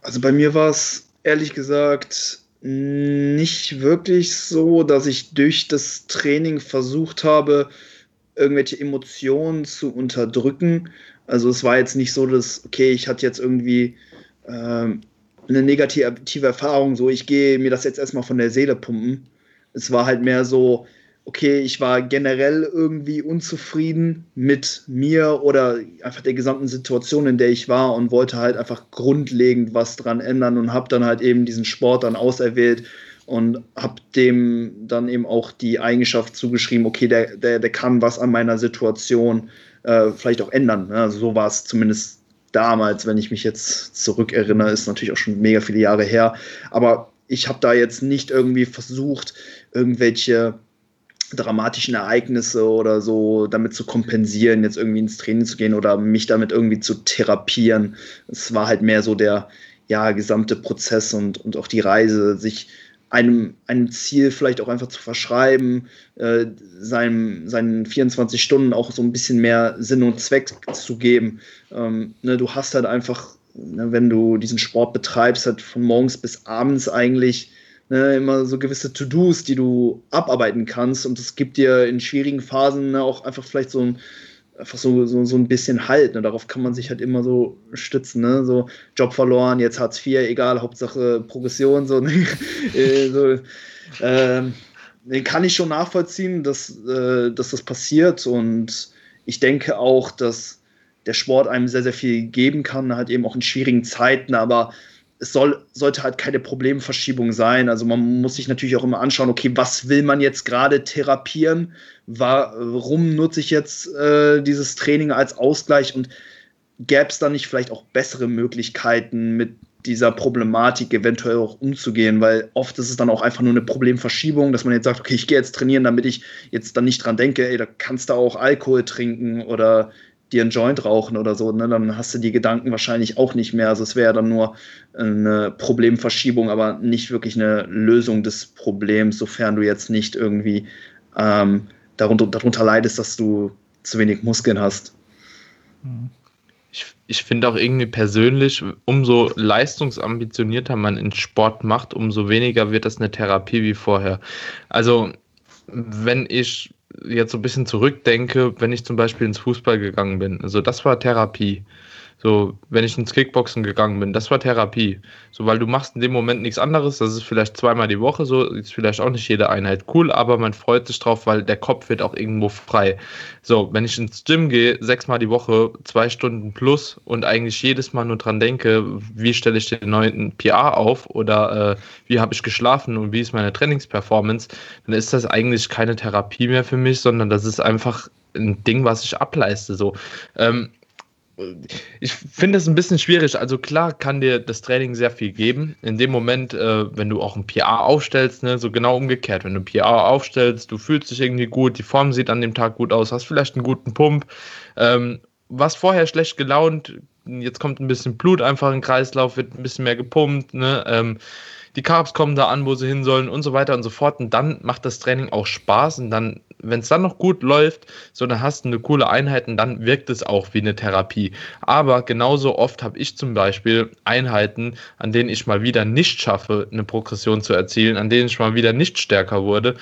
Also bei mir war es ehrlich gesagt nicht wirklich so, dass ich durch das Training versucht habe, irgendwelche Emotionen zu unterdrücken. Also es war jetzt nicht so, dass, okay, ich hatte jetzt irgendwie ähm, eine negative Erfahrung, so ich gehe mir das jetzt erstmal von der Seele pumpen. Es war halt mehr so, okay, ich war generell irgendwie unzufrieden mit mir oder einfach der gesamten Situation, in der ich war und wollte halt einfach grundlegend was dran ändern und habe dann halt eben diesen Sport dann auserwählt und habe dem dann eben auch die Eigenschaft zugeschrieben, okay, der, der, der kann was an meiner Situation äh, vielleicht auch ändern. Ne? Also so war es zumindest damals, wenn ich mich jetzt zurückerinnere, ist natürlich auch schon mega viele Jahre her. Aber ich habe da jetzt nicht irgendwie versucht, irgendwelche dramatischen Ereignisse oder so damit zu kompensieren, jetzt irgendwie ins Training zu gehen oder mich damit irgendwie zu therapieren. Es war halt mehr so der ja, gesamte Prozess und, und auch die Reise, sich einem, einem Ziel vielleicht auch einfach zu verschreiben, äh, seinem, seinen 24 Stunden auch so ein bisschen mehr Sinn und Zweck zu geben. Ähm, ne, du hast halt einfach, ne, wenn du diesen Sport betreibst, halt von morgens bis abends eigentlich ne, immer so gewisse To-Dos, die du abarbeiten kannst und es gibt dir in schwierigen Phasen ne, auch einfach vielleicht so ein einfach so, so, so ein bisschen Halt. Ne? Darauf kann man sich halt immer so stützen. Ne? So Job verloren, jetzt Hartz IV, egal, Hauptsache Progression. So, ne? Äh, so ähm, nee, kann ich schon nachvollziehen, dass, äh, dass das passiert. Und ich denke auch, dass der Sport einem sehr, sehr viel geben kann, halt eben auch in schwierigen Zeiten, aber es soll, sollte halt keine Problemverschiebung sein. Also man muss sich natürlich auch immer anschauen, okay, was will man jetzt gerade therapieren? Warum nutze ich jetzt äh, dieses Training als Ausgleich und gäbe es da nicht vielleicht auch bessere Möglichkeiten, mit dieser Problematik eventuell auch umzugehen, weil oft ist es dann auch einfach nur eine Problemverschiebung, dass man jetzt sagt, okay, ich gehe jetzt trainieren, damit ich jetzt dann nicht dran denke, ey, da kannst du auch Alkohol trinken oder dir einen Joint rauchen oder so, ne, dann hast du die Gedanken wahrscheinlich auch nicht mehr. Also es wäre dann nur eine Problemverschiebung, aber nicht wirklich eine Lösung des Problems, sofern du jetzt nicht irgendwie ähm, darunter, darunter leidest, dass du zu wenig Muskeln hast. Ich, ich finde auch irgendwie persönlich, umso leistungsambitionierter man in Sport macht, umso weniger wird das eine Therapie wie vorher. Also wenn ich jetzt so ein bisschen zurückdenke, wenn ich zum Beispiel ins Fußball gegangen bin. Also das war Therapie. So, wenn ich ins Kickboxen gegangen bin, das war Therapie. So, weil du machst in dem Moment nichts anderes. Das ist vielleicht zweimal die Woche so, ist vielleicht auch nicht jede Einheit cool, aber man freut sich drauf, weil der Kopf wird auch irgendwo frei. So, wenn ich ins Gym gehe, sechsmal die Woche, zwei Stunden plus und eigentlich jedes Mal nur dran denke, wie stelle ich den neuen PR auf oder äh, wie habe ich geschlafen und wie ist meine Trainingsperformance, dann ist das eigentlich keine Therapie mehr für mich, sondern das ist einfach ein Ding, was ich ableiste. So. Ähm, ich finde es ein bisschen schwierig. Also klar kann dir das Training sehr viel geben. In dem Moment, äh, wenn du auch ein PA aufstellst, ne, so genau umgekehrt. Wenn du PA aufstellst, du fühlst dich irgendwie gut, die Form sieht an dem Tag gut aus, hast vielleicht einen guten Pump, ähm, warst vorher schlecht gelaunt, jetzt kommt ein bisschen Blut einfach in den Kreislauf, wird ein bisschen mehr gepumpt, ne, ähm, die Carbs kommen da an, wo sie hin sollen und so weiter und so fort. Und dann macht das Training auch Spaß und dann wenn es dann noch gut läuft, so dann hast du eine coole Einheit und dann wirkt es auch wie eine Therapie. Aber genauso oft habe ich zum Beispiel Einheiten, an denen ich mal wieder nicht schaffe, eine Progression zu erzielen, an denen ich mal wieder nicht stärker wurde,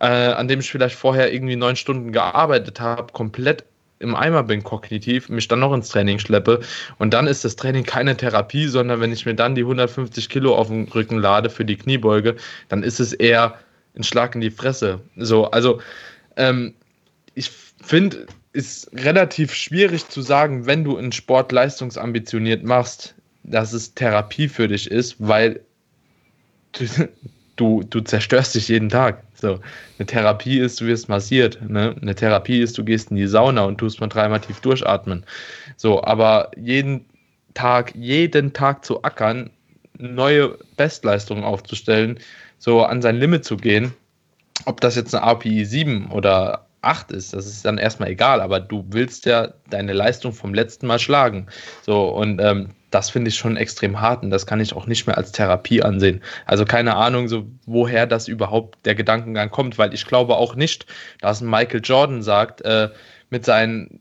äh, an dem ich vielleicht vorher irgendwie neun Stunden gearbeitet habe, komplett im Eimer bin kognitiv, mich dann noch ins Training schleppe und dann ist das Training keine Therapie, sondern wenn ich mir dann die 150 Kilo auf den Rücken lade für die Kniebeuge, dann ist es eher ein Schlag in die Fresse. So, also ähm, ich finde, ist relativ schwierig zu sagen, wenn du einen Sport leistungsambitioniert machst, dass es Therapie für dich ist, weil du, du, du zerstörst dich jeden Tag. So, eine Therapie ist, du wirst massiert. Ne? Eine Therapie ist, du gehst in die Sauna und tust mal dreimal tief durchatmen. So, aber jeden Tag, jeden Tag zu ackern, neue Bestleistungen aufzustellen, so an sein Limit zu gehen, ob das jetzt eine API 7 oder 8 ist, das ist dann erstmal egal, aber du willst ja deine Leistung vom letzten Mal schlagen. So, und ähm, das finde ich schon extrem hart und das kann ich auch nicht mehr als Therapie ansehen. Also keine Ahnung, so woher das überhaupt der Gedankengang kommt, weil ich glaube auch nicht, dass Michael Jordan sagt, äh, mit seinen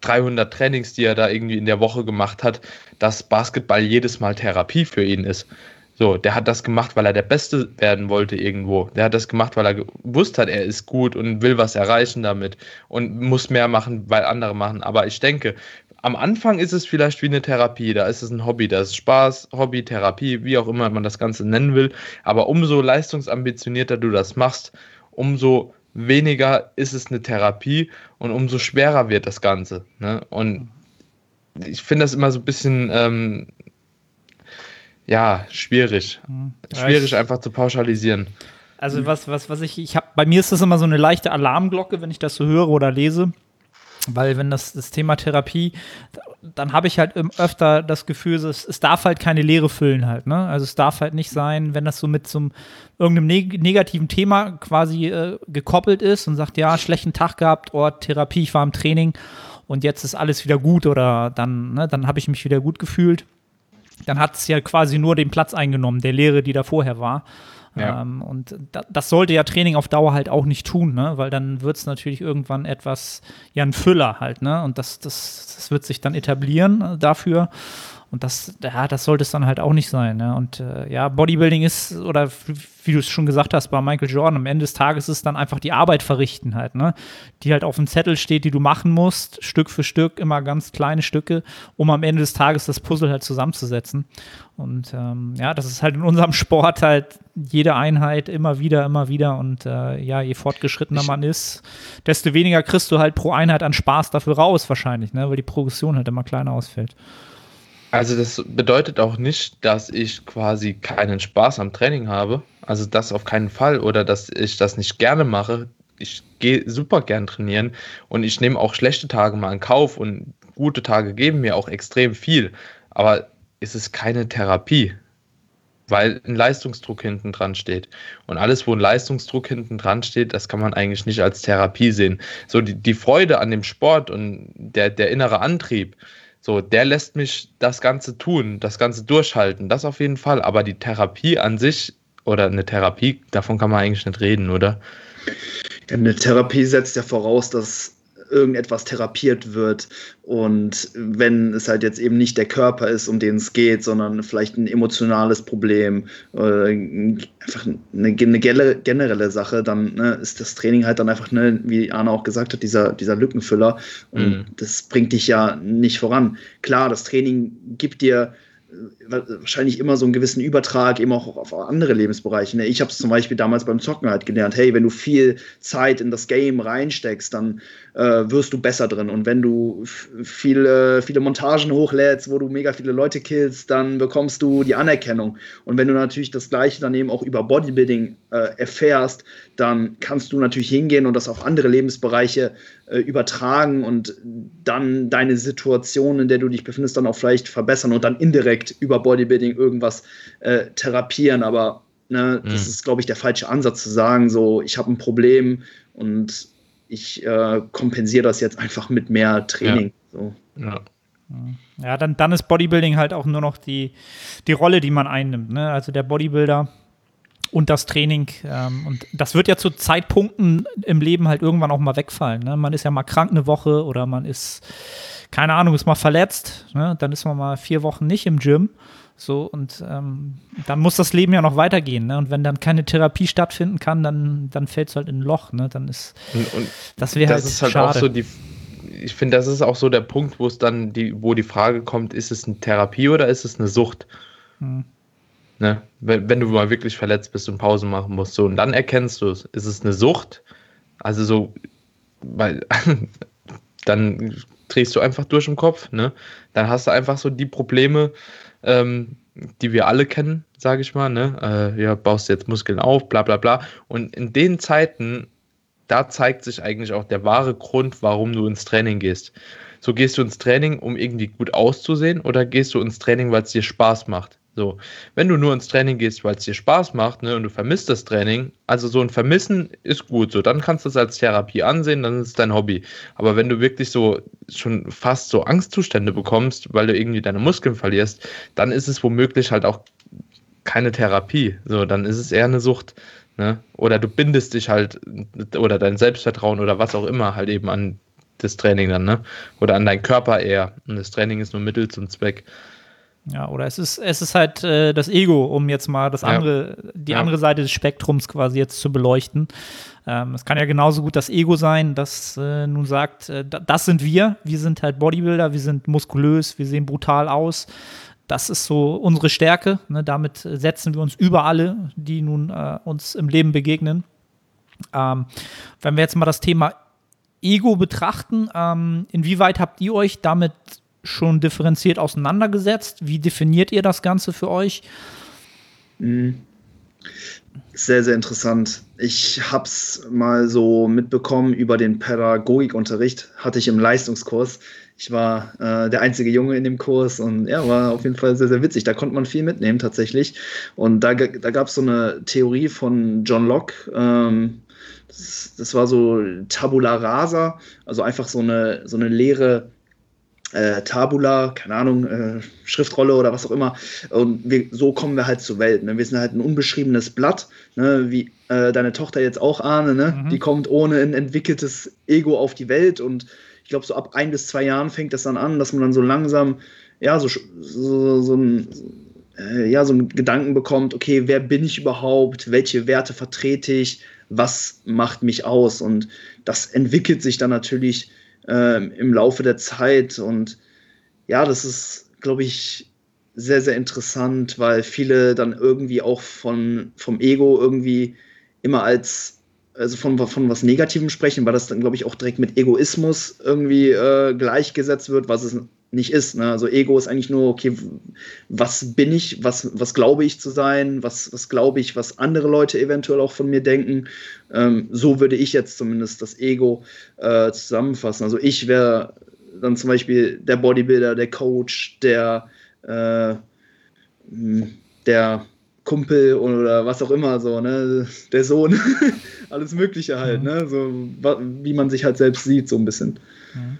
300 Trainings, die er da irgendwie in der Woche gemacht hat, dass Basketball jedes Mal Therapie für ihn ist. So, der hat das gemacht, weil er der Beste werden wollte irgendwo. Der hat das gemacht, weil er gewusst hat, er ist gut und will was erreichen damit und muss mehr machen, weil andere machen. Aber ich denke, am Anfang ist es vielleicht wie eine Therapie, da ist es ein Hobby, da ist Spaß, Hobby, Therapie, wie auch immer man das Ganze nennen will. Aber umso leistungsambitionierter du das machst, umso weniger ist es eine Therapie und umso schwerer wird das Ganze. Ne? Und ich finde das immer so ein bisschen ähm, ja, schwierig. Mhm. Schwierig einfach zu pauschalisieren. Also was, was, was ich, ich habe, bei mir ist das immer so eine leichte Alarmglocke, wenn ich das so höre oder lese. Weil wenn das, das Thema Therapie, dann habe ich halt öfter das Gefühl, es, es darf halt keine Leere füllen halt, ne? Also es darf halt nicht sein, wenn das so mit zum irgendeinem neg negativen Thema quasi äh, gekoppelt ist und sagt, ja, schlechten Tag gehabt, oh, Therapie, ich war im Training und jetzt ist alles wieder gut oder dann, ne, dann habe ich mich wieder gut gefühlt dann hat es ja quasi nur den Platz eingenommen, der Lehre, die da vorher war. Ja. Ähm, und da, das sollte ja Training auf Dauer halt auch nicht tun, ne? weil dann wird es natürlich irgendwann etwas, ja, ein Füller halt, ne? Und das, das, das wird sich dann etablieren äh, dafür. Und das, ja, das sollte es dann halt auch nicht sein. Ne? Und äh, ja, Bodybuilding ist, oder wie du es schon gesagt hast bei Michael Jordan, am Ende des Tages ist dann einfach die Arbeit verrichten halt, ne? Die halt auf dem Zettel steht, die du machen musst, Stück für Stück, immer ganz kleine Stücke, um am Ende des Tages das Puzzle halt zusammenzusetzen. Und ähm, ja, das ist halt in unserem Sport halt jede Einheit immer wieder, immer wieder. Und äh, ja, je fortgeschrittener man ist, desto weniger kriegst du halt pro Einheit an Spaß dafür raus, wahrscheinlich, ne? weil die Progression halt immer kleiner ausfällt. Also das bedeutet auch nicht, dass ich quasi keinen Spaß am Training habe. Also das auf keinen Fall oder dass ich das nicht gerne mache. Ich gehe super gern trainieren und ich nehme auch schlechte Tage mal in Kauf und gute Tage geben mir auch extrem viel. Aber es ist keine Therapie, weil ein Leistungsdruck hinten dran steht. Und alles, wo ein Leistungsdruck hinten dran steht, das kann man eigentlich nicht als Therapie sehen. So die, die Freude an dem Sport und der, der innere Antrieb, so, der lässt mich das Ganze tun, das Ganze durchhalten, das auf jeden Fall. Aber die Therapie an sich oder eine Therapie, davon kann man eigentlich nicht reden, oder? Ja, eine Therapie setzt ja voraus, dass irgendetwas therapiert wird. Und wenn es halt jetzt eben nicht der Körper ist, um den es geht, sondern vielleicht ein emotionales Problem, äh, einfach eine, generelle Sache, dann ne, ist das Training halt dann einfach, ne, wie Arne auch gesagt hat, dieser, dieser Lückenfüller. Und mhm. das bringt dich ja nicht voran. Klar, das Training gibt dir wahrscheinlich immer so einen gewissen Übertrag eben auch auf andere Lebensbereiche. Ne? Ich habe es zum Beispiel damals beim Zocken halt gelernt, hey, wenn du viel Zeit in das Game reinsteckst, dann äh, wirst du besser drin. Und wenn du viele, viele Montagen hochlädst, wo du mega viele Leute killst, dann bekommst du die Anerkennung. Und wenn du natürlich das Gleiche dann eben auch über Bodybuilding äh, erfährst, dann kannst du natürlich hingehen und das auf andere Lebensbereiche äh, übertragen und dann deine Situation, in der du dich befindest, dann auch vielleicht verbessern und dann indirekt über Bodybuilding irgendwas äh, therapieren. Aber ne, mhm. das ist, glaube ich, der falsche Ansatz zu sagen, so, ich habe ein Problem und ich äh, kompensiere das jetzt einfach mit mehr Training. Ja. So. ja. Ja, dann, dann ist Bodybuilding halt auch nur noch die, die Rolle, die man einnimmt. Ne? Also der Bodybuilder und das Training. Ähm, und das wird ja zu Zeitpunkten im Leben halt irgendwann auch mal wegfallen. Ne? Man ist ja mal krank eine Woche oder man ist, keine Ahnung, ist mal verletzt. Ne? Dann ist man mal vier Wochen nicht im Gym. So, und ähm, dann muss das Leben ja noch weitergehen. Ne? Und wenn dann keine Therapie stattfinden kann, dann, dann fällt es halt in ein Loch. Ne? Dann ist und, und das wäre halt, ist halt schade. auch so die. Ich finde, das ist auch so der Punkt, wo es dann die, wo die Frage kommt, ist es eine Therapie oder ist es eine Sucht? Hm. Ne? Wenn, wenn, du mal wirklich verletzt bist und Pause machen musst, so und dann erkennst du es, ist es eine Sucht? Also so, weil dann drehst du einfach durch im Kopf, ne? Dann hast du einfach so die Probleme, ähm, die wir alle kennen, sage ich mal, ne? Äh, ja, baust jetzt Muskeln auf, bla bla bla. Und in den Zeiten, da zeigt sich eigentlich auch der wahre Grund, warum du ins Training gehst. So gehst du ins Training, um irgendwie gut auszusehen, oder gehst du ins Training, weil es dir Spaß macht? So, wenn du nur ins Training gehst, weil es dir Spaß macht, ne, und du vermisst das Training, also so ein Vermissen ist gut, so, dann kannst du es als Therapie ansehen, dann ist es dein Hobby. Aber wenn du wirklich so schon fast so Angstzustände bekommst, weil du irgendwie deine Muskeln verlierst, dann ist es womöglich halt auch keine Therapie. So, dann ist es eher eine Sucht. Ne? Oder du bindest dich halt, oder dein Selbstvertrauen oder was auch immer halt eben an das Training dann, ne? Oder an deinen Körper eher. Und das Training ist nur Mittel zum Zweck. Ja, oder es ist, es ist halt äh, das Ego, um jetzt mal das andere, ja. die ja. andere Seite des Spektrums quasi jetzt zu beleuchten. Ähm, es kann ja genauso gut das Ego sein, das äh, nun sagt, äh, das sind wir, wir sind halt Bodybuilder, wir sind muskulös, wir sehen brutal aus. Das ist so unsere Stärke. Ne? Damit setzen wir uns über alle, die nun äh, uns im Leben begegnen. Ähm, wenn wir jetzt mal das Thema Ego betrachten, ähm, inwieweit habt ihr euch damit schon differenziert auseinandergesetzt? Wie definiert ihr das Ganze für euch? Mhm. Sehr, sehr interessant. Ich habe es mal so mitbekommen über den Pädagogikunterricht, hatte ich im Leistungskurs. Ich war äh, der einzige Junge in dem Kurs und ja, war auf jeden Fall sehr, sehr witzig. Da konnte man viel mitnehmen tatsächlich. Und da, da gab es so eine Theorie von John Locke. Ähm, das, das, war so Tabula Rasa, also einfach so eine, so eine leere äh, Tabula, keine Ahnung, äh, Schriftrolle oder was auch immer. Und wir, so kommen wir halt zur Welt. Ne? Wir sind halt ein unbeschriebenes Blatt, ne? wie äh, deine Tochter jetzt auch ahne. Ne? Mhm. Die kommt ohne ein entwickeltes Ego auf die Welt und ich glaube, so ab ein bis zwei Jahren fängt das dann an, dass man dann so langsam ja, so, so, so ein, äh, ja, so einen Gedanken bekommt, okay, wer bin ich überhaupt, welche Werte vertrete ich, was macht mich aus? Und das entwickelt sich dann natürlich äh, im Laufe der Zeit. Und ja, das ist, glaube ich, sehr, sehr interessant, weil viele dann irgendwie auch von, vom Ego irgendwie immer als, also von, von was Negativem sprechen, weil das dann, glaube ich, auch direkt mit Egoismus irgendwie äh, gleichgesetzt wird, was es nicht ist. Ne? Also Ego ist eigentlich nur, okay, was bin ich, was, was glaube ich zu sein, was, was glaube ich, was andere Leute eventuell auch von mir denken. Ähm, so würde ich jetzt zumindest das Ego äh, zusammenfassen. Also ich wäre dann zum Beispiel der Bodybuilder, der Coach, der, äh, der Kumpel oder was auch immer so, ne? Der Sohn, alles Mögliche halt, mhm. ne? So wie man sich halt selbst sieht, so ein bisschen. Mhm.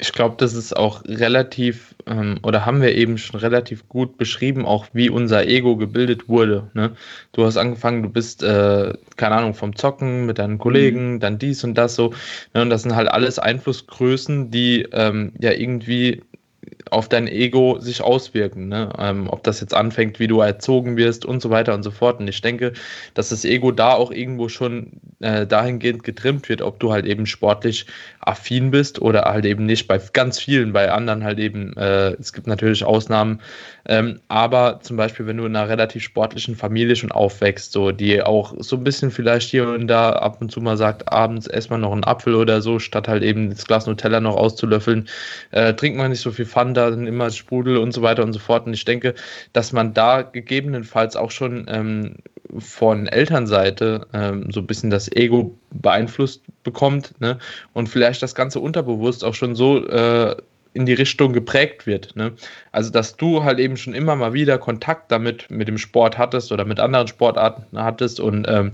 Ich glaube, das ist auch relativ, ähm, oder haben wir eben schon relativ gut beschrieben, auch wie unser Ego gebildet wurde. Ne? Du hast angefangen, du bist, äh, keine Ahnung, vom Zocken mit deinen Kollegen, mhm. dann dies und das so. Ne? Und das sind halt alles Einflussgrößen, die ähm, ja irgendwie auf dein Ego sich auswirken. Ne? Ähm, ob das jetzt anfängt, wie du erzogen wirst und so weiter und so fort. Und ich denke, dass das Ego da auch irgendwo schon äh, dahingehend getrimmt wird, ob du halt eben sportlich affin bist oder halt eben nicht. Bei ganz vielen, bei anderen halt eben, äh, es gibt natürlich Ausnahmen. Ähm, aber zum Beispiel, wenn du in einer relativ sportlichen Familie schon aufwächst, so die auch so ein bisschen vielleicht hier und da ab und zu mal sagt, abends ess mal noch einen Apfel oder so, statt halt eben das Glas Nutella noch auszulöffeln, äh, trinkt man nicht so viel Fanta, immer Sprudel und so weiter und so fort. Und ich denke, dass man da gegebenenfalls auch schon ähm, von Elternseite ähm, so ein bisschen das Ego beeinflusst bekommt ne? und vielleicht das Ganze unterbewusst auch schon so äh, in die Richtung geprägt wird. Ne? Also, dass du halt eben schon immer mal wieder Kontakt damit mit dem Sport hattest oder mit anderen Sportarten hattest und ähm,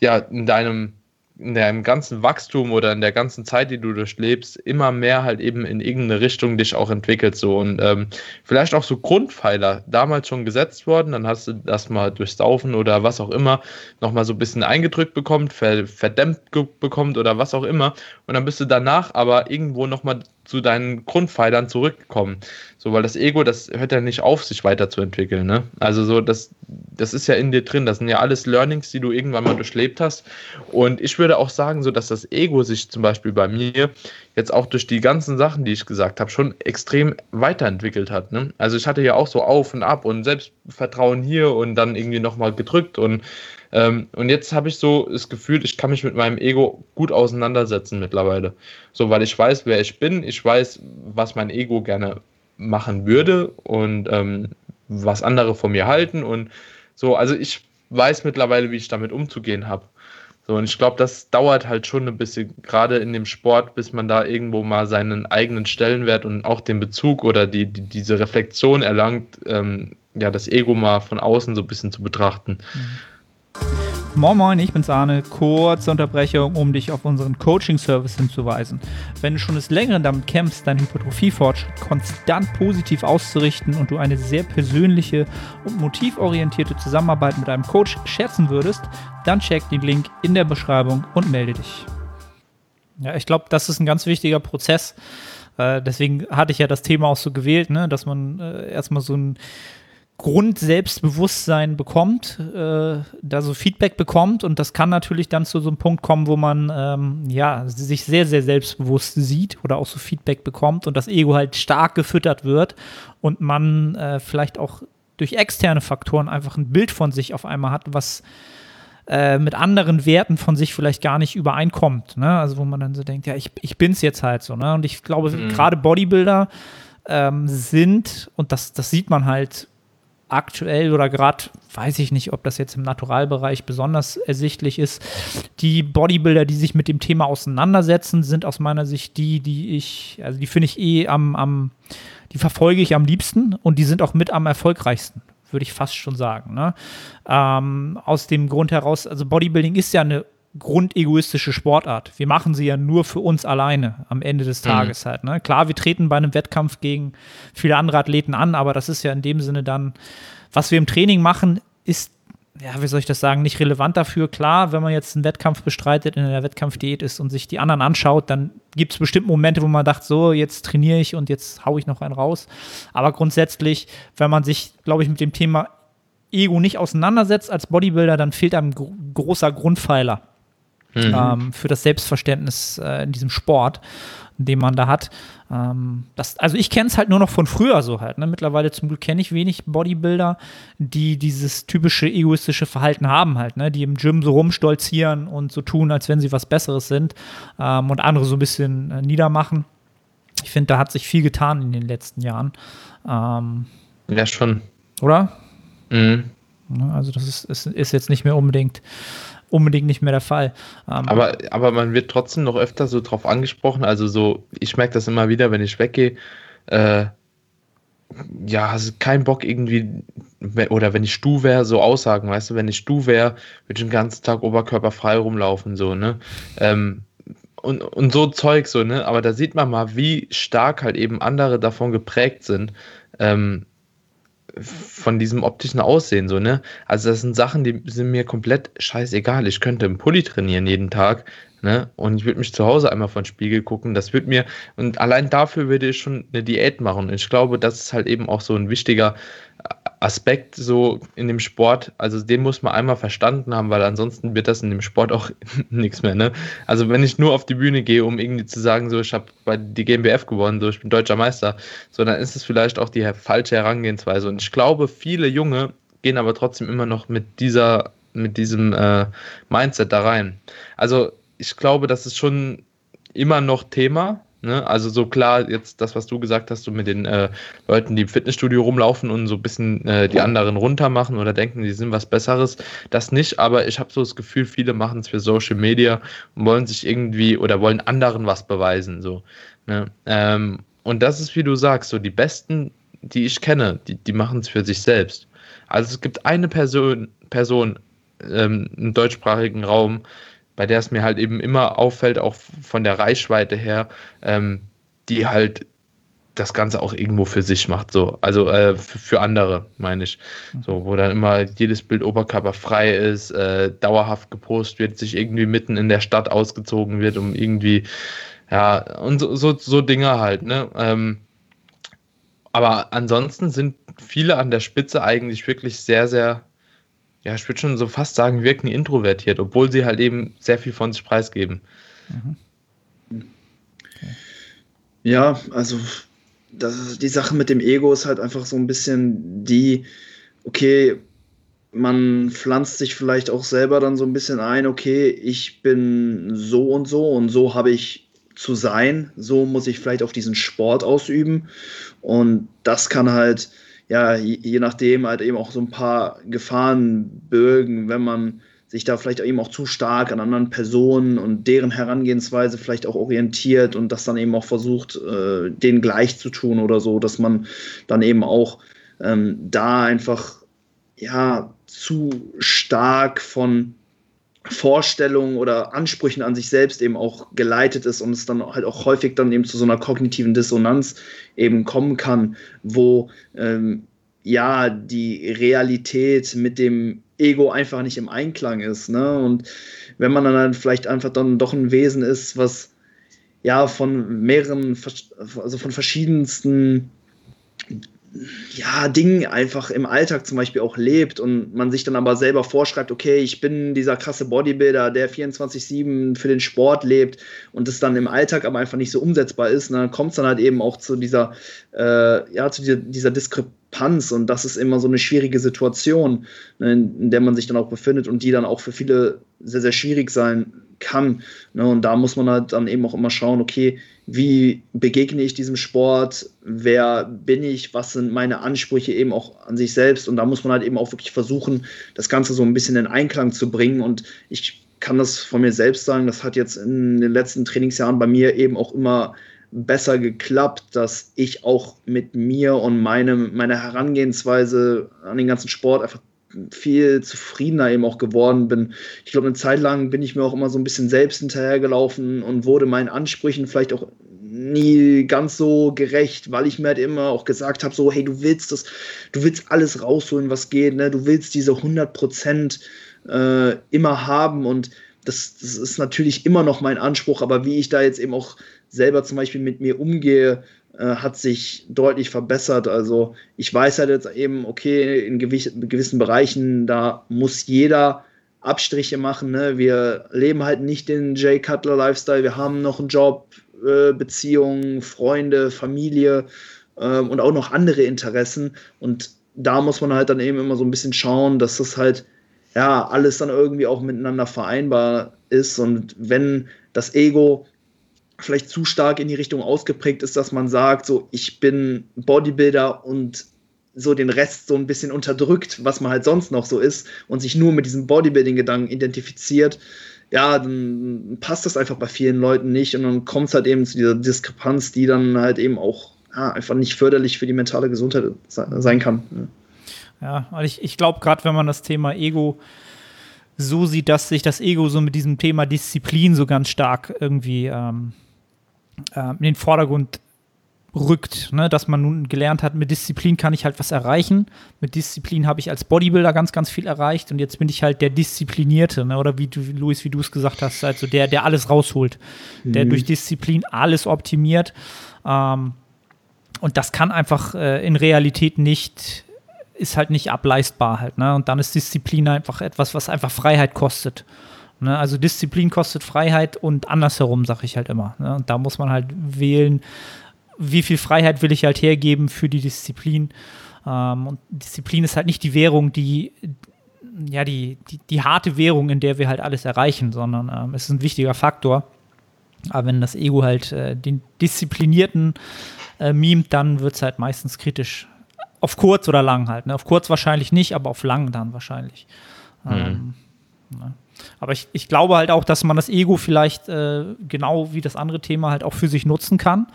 ja, in deinem in deinem ganzen Wachstum oder in der ganzen Zeit, die du durchlebst, immer mehr halt eben in irgendeine Richtung dich auch entwickelt. So und ähm, vielleicht auch so Grundpfeiler damals schon gesetzt worden, dann hast du das mal durchs Saufen oder was auch immer nochmal so ein bisschen eingedrückt bekommt, verdämmt bekommt oder was auch immer. Und dann bist du danach aber irgendwo nochmal zu deinen Grundpfeilern zurückkommen. So, weil das Ego, das hört ja nicht auf, sich weiterzuentwickeln. Ne? Also so, das, das ist ja in dir drin. Das sind ja alles Learnings, die du irgendwann mal durchlebt hast. Und ich würde auch sagen, so dass das Ego sich zum Beispiel bei mir jetzt auch durch die ganzen Sachen, die ich gesagt habe, schon extrem weiterentwickelt hat. Ne? Also ich hatte ja auch so auf und ab und Selbstvertrauen hier und dann irgendwie nochmal gedrückt und ähm, und jetzt habe ich so das Gefühl, ich kann mich mit meinem Ego gut auseinandersetzen mittlerweile. So, weil ich weiß, wer ich bin, ich weiß, was mein Ego gerne machen würde und ähm, was andere von mir halten und so. Also ich weiß mittlerweile, wie ich damit umzugehen habe. So, und ich glaube, das dauert halt schon ein bisschen, gerade in dem Sport, bis man da irgendwo mal seinen eigenen Stellenwert und auch den Bezug oder die, die diese Reflexion erlangt, ähm, ja, das Ego mal von außen so ein bisschen zu betrachten. Mhm. Moin Moin, ich bin's Arne. Kurze Unterbrechung, um dich auf unseren Coaching-Service hinzuweisen. Wenn du schon des Längeren damit kämpfst, deinen Hypertrophie-Fortschritt konstant positiv auszurichten und du eine sehr persönliche und motivorientierte Zusammenarbeit mit einem Coach schätzen würdest, dann check den Link in der Beschreibung und melde dich. Ja, ich glaube, das ist ein ganz wichtiger Prozess. Äh, deswegen hatte ich ja das Thema auch so gewählt, ne, dass man äh, erstmal so ein Grundselbstbewusstsein bekommt, äh, da so Feedback bekommt und das kann natürlich dann zu so einem Punkt kommen, wo man ähm, ja sich sehr, sehr selbstbewusst sieht oder auch so Feedback bekommt und das Ego halt stark gefüttert wird und man äh, vielleicht auch durch externe Faktoren einfach ein Bild von sich auf einmal hat, was äh, mit anderen Werten von sich vielleicht gar nicht übereinkommt. Ne? Also wo man dann so denkt, ja, ich, ich bin's jetzt halt so. Ne? Und ich glaube, mhm. gerade Bodybuilder ähm, sind, und das, das sieht man halt aktuell oder gerade, weiß ich nicht, ob das jetzt im Naturalbereich besonders ersichtlich ist, die Bodybuilder, die sich mit dem Thema auseinandersetzen, sind aus meiner Sicht die, die ich, also die finde ich eh am, am, die verfolge ich am liebsten und die sind auch mit am erfolgreichsten, würde ich fast schon sagen. Ne? Ähm, aus dem Grund heraus, also Bodybuilding ist ja eine grundegoistische Sportart. Wir machen sie ja nur für uns alleine am Ende des mhm. Tages mhm. halt. Ne? Klar, wir treten bei einem Wettkampf gegen viele andere Athleten an, aber das ist ja in dem Sinne dann, was wir im Training machen, ist ja, wie soll ich das sagen, nicht relevant dafür. Klar, wenn man jetzt einen Wettkampf bestreitet, in einer Wettkampfdiät ist und sich die anderen anschaut, dann gibt es bestimmt Momente, wo man sagt, so, jetzt trainiere ich und jetzt haue ich noch einen raus. Aber grundsätzlich, wenn man sich, glaube ich, mit dem Thema Ego nicht auseinandersetzt als Bodybuilder, dann fehlt einem ein großer Grundpfeiler mhm. ähm, für das Selbstverständnis äh, in diesem Sport, den man da hat. Ähm, das, also ich kenne es halt nur noch von früher so halt. Ne? Mittlerweile zum Glück kenne ich wenig Bodybuilder, die dieses typische egoistische Verhalten haben halt, ne? die im Gym so rumstolzieren und so tun, als wenn sie was Besseres sind ähm, und andere so ein bisschen äh, niedermachen. Ich finde, da hat sich viel getan in den letzten Jahren. Ähm, ja, schon. Oder? Mhm. Also das ist, ist, ist jetzt nicht mehr unbedingt unbedingt nicht mehr der Fall. Ähm, aber, aber man wird trotzdem noch öfter so drauf angesprochen. Also so, ich merke das immer wieder, wenn ich weggehe. Äh, ja, also kein Bock irgendwie, oder wenn ich du wäre, so Aussagen, weißt du, wenn ich du wäre, würde ich den ganzen Tag oberkörperfrei rumlaufen, so, ne? Ähm, und, und so Zeug, so, ne? Aber da sieht man mal, wie stark halt eben andere davon geprägt sind. Ähm, von diesem optischen Aussehen, so, ne? Also, das sind Sachen, die sind mir komplett scheißegal. Ich könnte im Pulli trainieren jeden Tag, ne? Und ich würde mich zu Hause einmal von Spiegel gucken. Das wird mir, und allein dafür würde ich schon eine Diät machen. Und ich glaube, das ist halt eben auch so ein wichtiger Aspekt so in dem Sport, also den muss man einmal verstanden haben, weil ansonsten wird das in dem Sport auch nichts mehr. Ne? Also wenn ich nur auf die Bühne gehe, um irgendwie zu sagen, so ich habe bei die GmbF gewonnen, so ich bin deutscher Meister, so dann ist es vielleicht auch die falsche Herangehensweise. Und ich glaube, viele Junge gehen aber trotzdem immer noch mit dieser, mit diesem äh, Mindset da rein. Also ich glaube, das ist schon immer noch Thema, Ne? Also so klar, jetzt das, was du gesagt hast, so mit den äh, Leuten, die im Fitnessstudio rumlaufen und so ein bisschen äh, die anderen runter machen oder denken, die sind was Besseres, das nicht, aber ich habe so das Gefühl, viele machen es für Social Media und wollen sich irgendwie oder wollen anderen was beweisen. So, ne? ähm, und das ist, wie du sagst, so die Besten, die ich kenne, die, die machen es für sich selbst. Also es gibt eine Person, Person ähm, im deutschsprachigen Raum, bei der es mir halt eben immer auffällt, auch von der Reichweite her, ähm, die halt das Ganze auch irgendwo für sich macht, so, also äh, für, für, andere, meine ich. So, wo dann immer jedes Bild oberkörperfrei ist, äh, dauerhaft gepostet wird, sich irgendwie mitten in der Stadt ausgezogen wird, um irgendwie, ja, und so, so, so Dinge halt, ne? Ähm, aber ansonsten sind viele an der Spitze eigentlich wirklich sehr, sehr ja, ich würde schon so fast sagen, wirken introvertiert, obwohl sie halt eben sehr viel von sich preisgeben. Mhm. Ja, also das, die Sache mit dem Ego ist halt einfach so ein bisschen die, okay, man pflanzt sich vielleicht auch selber dann so ein bisschen ein, okay, ich bin so und so und so habe ich zu sein, so muss ich vielleicht auch diesen Sport ausüben und das kann halt ja, je nachdem halt eben auch so ein paar Gefahren bürgen, wenn man sich da vielleicht eben auch zu stark an anderen Personen und deren Herangehensweise vielleicht auch orientiert und das dann eben auch versucht, äh, denen gleich zu tun oder so, dass man dann eben auch ähm, da einfach ja zu stark von Vorstellungen oder Ansprüchen an sich selbst eben auch geleitet ist und es dann halt auch häufig dann eben zu so einer kognitiven Dissonanz eben kommen kann, wo ähm, ja die Realität mit dem Ego einfach nicht im Einklang ist. Ne? Und wenn man dann halt vielleicht einfach dann doch ein Wesen ist, was ja von mehreren, also von verschiedensten ja, Ding einfach im Alltag zum Beispiel auch lebt und man sich dann aber selber vorschreibt, okay, ich bin dieser krasse Bodybuilder, der 24-7 für den Sport lebt und es dann im Alltag aber einfach nicht so umsetzbar ist, und dann kommt es dann halt eben auch zu dieser, äh, ja, zu dieser, dieser Diskrepanz und das ist immer so eine schwierige Situation, ne, in der man sich dann auch befindet und die dann auch für viele sehr, sehr schwierig sein kann. Ne? Und da muss man halt dann eben auch immer schauen, okay, wie begegne ich diesem Sport, wer bin ich, was sind meine Ansprüche eben auch an sich selbst. Und da muss man halt eben auch wirklich versuchen, das Ganze so ein bisschen in Einklang zu bringen. Und ich kann das von mir selbst sagen, das hat jetzt in den letzten Trainingsjahren bei mir eben auch immer besser geklappt, dass ich auch mit mir und meinem, meiner Herangehensweise an den ganzen Sport einfach viel zufriedener eben auch geworden bin. Ich glaube, eine Zeit lang bin ich mir auch immer so ein bisschen selbst hinterhergelaufen und wurde meinen Ansprüchen vielleicht auch nie ganz so gerecht, weil ich mir halt immer auch gesagt habe, so, hey, du willst das, du willst alles rausholen, was geht, ne? Du willst diese 100 Prozent äh, immer haben und das, das ist natürlich immer noch mein Anspruch, aber wie ich da jetzt eben auch selber zum Beispiel mit mir umgehe, äh, hat sich deutlich verbessert. Also ich weiß halt jetzt eben, okay, in gewissen Bereichen, da muss jeder Abstriche machen. Ne? Wir leben halt nicht den Jay Cutler Lifestyle, wir haben noch einen Job, äh, Beziehungen, Freunde, Familie äh, und auch noch andere Interessen. Und da muss man halt dann eben immer so ein bisschen schauen, dass das halt ja alles dann irgendwie auch miteinander vereinbar ist. Und wenn das Ego vielleicht zu stark in die Richtung ausgeprägt ist, dass man sagt, so ich bin Bodybuilder und so den Rest so ein bisschen unterdrückt, was man halt sonst noch so ist und sich nur mit diesem Bodybuilding-Gedanken identifiziert, ja, dann passt das einfach bei vielen Leuten nicht und dann kommt es halt eben zu dieser Diskrepanz, die dann halt eben auch ja, einfach nicht förderlich für die mentale Gesundheit sein kann. Ja, ja ich, ich glaube, gerade wenn man das Thema Ego so sieht, dass sich das Ego so mit diesem Thema Disziplin so ganz stark irgendwie ähm, äh, in den Vordergrund rückt, ne? dass man nun gelernt hat, mit Disziplin kann ich halt was erreichen. Mit Disziplin habe ich als Bodybuilder ganz, ganz viel erreicht und jetzt bin ich halt der Disziplinierte, ne? oder wie du, Luis, wie du es gesagt hast, also der, der alles rausholt, mhm. der durch Disziplin alles optimiert. Ähm, und das kann einfach äh, in Realität nicht, ist halt nicht ableistbar halt. Ne? Und dann ist Disziplin einfach etwas, was einfach Freiheit kostet. Ne? Also Disziplin kostet Freiheit und andersherum, sage ich halt immer. Ne? Und da muss man halt wählen, wie viel Freiheit will ich halt hergeben für die Disziplin. Ähm, und Disziplin ist halt nicht die Währung, die, ja, die, die, die harte Währung, in der wir halt alles erreichen, sondern ähm, es ist ein wichtiger Faktor. Aber wenn das Ego halt äh, den Disziplinierten äh, mimt, dann wird es halt meistens kritisch. Auf kurz oder lang halt. Ne? Auf kurz wahrscheinlich nicht, aber auf lang dann wahrscheinlich. Mhm. Ähm, ne? Aber ich, ich glaube halt auch, dass man das Ego vielleicht äh, genau wie das andere Thema halt auch für sich nutzen kann.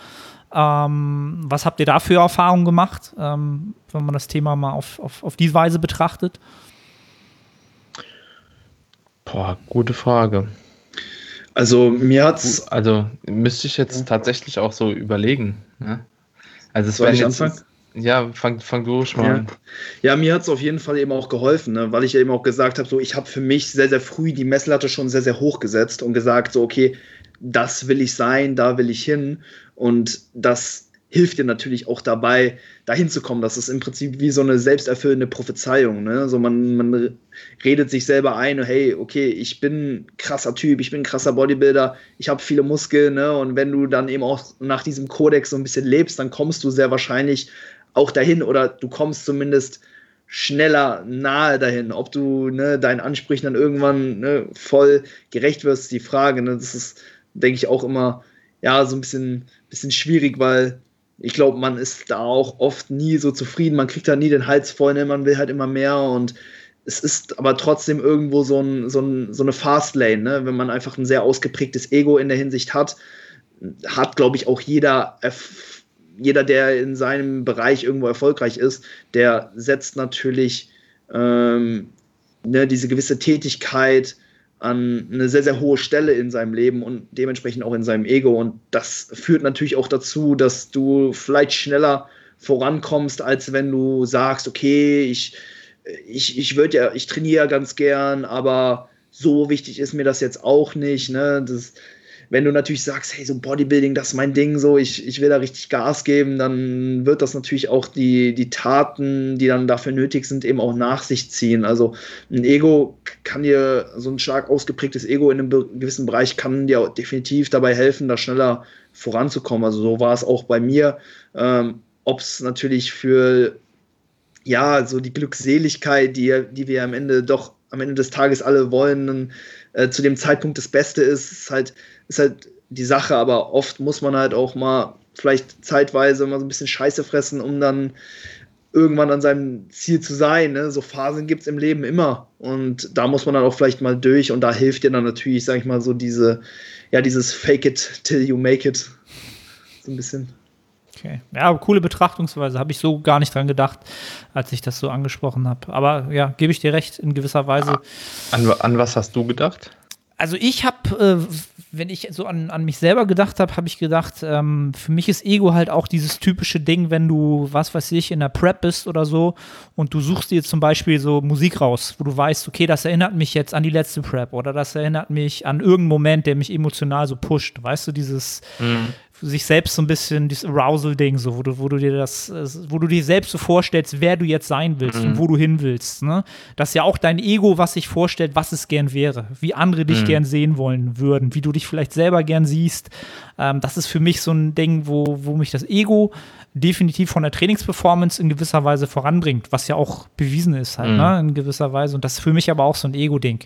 Ähm, was habt ihr da für Erfahrungen gemacht, ähm, wenn man das Thema mal auf, auf, auf diese Weise betrachtet? Boah, gute Frage. Also mir hat's. Also müsste ich jetzt ja. tatsächlich auch so überlegen. Ne? Also es ich jetzt, anfangen? Ja, fang, fang du schon ja. an. Ja, mir hat es auf jeden Fall eben auch geholfen, ne? weil ich eben auch gesagt habe, so ich habe für mich sehr, sehr früh die Messlatte schon sehr, sehr hoch gesetzt und gesagt, so, okay, das will ich sein, da will ich hin. Und das hilft dir natürlich auch dabei, dahin zu kommen. Das ist im Prinzip wie so eine selbsterfüllende Prophezeiung. Ne? Also man, man redet sich selber ein, hey, okay, ich bin ein krasser Typ, ich bin ein krasser Bodybuilder, ich habe viele Muskeln, ne? Und wenn du dann eben auch nach diesem Kodex so ein bisschen lebst, dann kommst du sehr wahrscheinlich auch dahin oder du kommst zumindest schneller nahe dahin. Ob du ne, deinen Ansprüchen dann irgendwann ne, voll gerecht wirst, die Frage. Ne, das ist, denke ich, auch immer ja so ein bisschen, bisschen schwierig, weil ich glaube, man ist da auch oft nie so zufrieden. Man kriegt da nie den Hals voll, ne? man will halt immer mehr und es ist aber trotzdem irgendwo so, ein, so, ein, so eine Fastlane, ne? wenn man einfach ein sehr ausgeprägtes Ego in der Hinsicht hat, hat, glaube ich, auch jeder jeder, der in seinem Bereich irgendwo erfolgreich ist, der setzt natürlich ähm, ne, diese gewisse Tätigkeit an eine sehr, sehr hohe Stelle in seinem Leben und dementsprechend auch in seinem Ego. Und das führt natürlich auch dazu, dass du vielleicht schneller vorankommst, als wenn du sagst, okay, ich, ich, ich würde ja, ich trainiere ganz gern, aber so wichtig ist mir das jetzt auch nicht. Ne? Das, wenn du natürlich sagst, hey, so Bodybuilding, das ist mein Ding, so, ich, ich will da richtig Gas geben, dann wird das natürlich auch die, die Taten, die dann dafür nötig sind, eben auch nach sich ziehen. Also ein Ego kann dir, so ein stark ausgeprägtes Ego in einem gewissen Bereich kann dir definitiv dabei helfen, da schneller voranzukommen. Also so war es auch bei mir. Ähm, Ob es natürlich für ja, so die Glückseligkeit, die, die wir am Ende doch am Ende des Tages alle wollen, äh, zu dem Zeitpunkt das Beste ist, ist halt ist halt die Sache, aber oft muss man halt auch mal vielleicht zeitweise mal so ein bisschen Scheiße fressen, um dann irgendwann an seinem Ziel zu sein. Ne? So Phasen gibt es im Leben immer. Und da muss man dann auch vielleicht mal durch und da hilft dir dann natürlich, sag ich mal, so diese, ja, dieses Fake it till you make it. So ein bisschen. Okay. Ja, coole Betrachtungsweise. Habe ich so gar nicht dran gedacht, als ich das so angesprochen habe. Aber ja, gebe ich dir recht, in gewisser Weise. An, an was hast du gedacht? Also ich habe äh, wenn ich so an, an mich selber gedacht habe, habe ich gedacht, ähm, für mich ist Ego halt auch dieses typische Ding, wenn du, was weiß ich, in der Prep bist oder so und du suchst dir zum Beispiel so Musik raus, wo du weißt, okay, das erinnert mich jetzt an die letzte Prep oder das erinnert mich an irgendeinen Moment, der mich emotional so pusht. Weißt du, dieses, mhm sich selbst so ein bisschen dieses Arousal-Ding, so, wo du, wo du dir das, wo du dir selbst so vorstellst, wer du jetzt sein willst mhm. und wo du hin willst. Ne? Das ist ja auch dein Ego, was sich vorstellt, was es gern wäre, wie andere dich mhm. gern sehen wollen würden, wie du dich vielleicht selber gern siehst. Ähm, das ist für mich so ein Ding, wo, wo mich das Ego definitiv von der Trainingsperformance in gewisser Weise voranbringt, was ja auch bewiesen ist halt, mhm. ne, in gewisser Weise. Und das ist für mich aber auch so ein Ego-Ding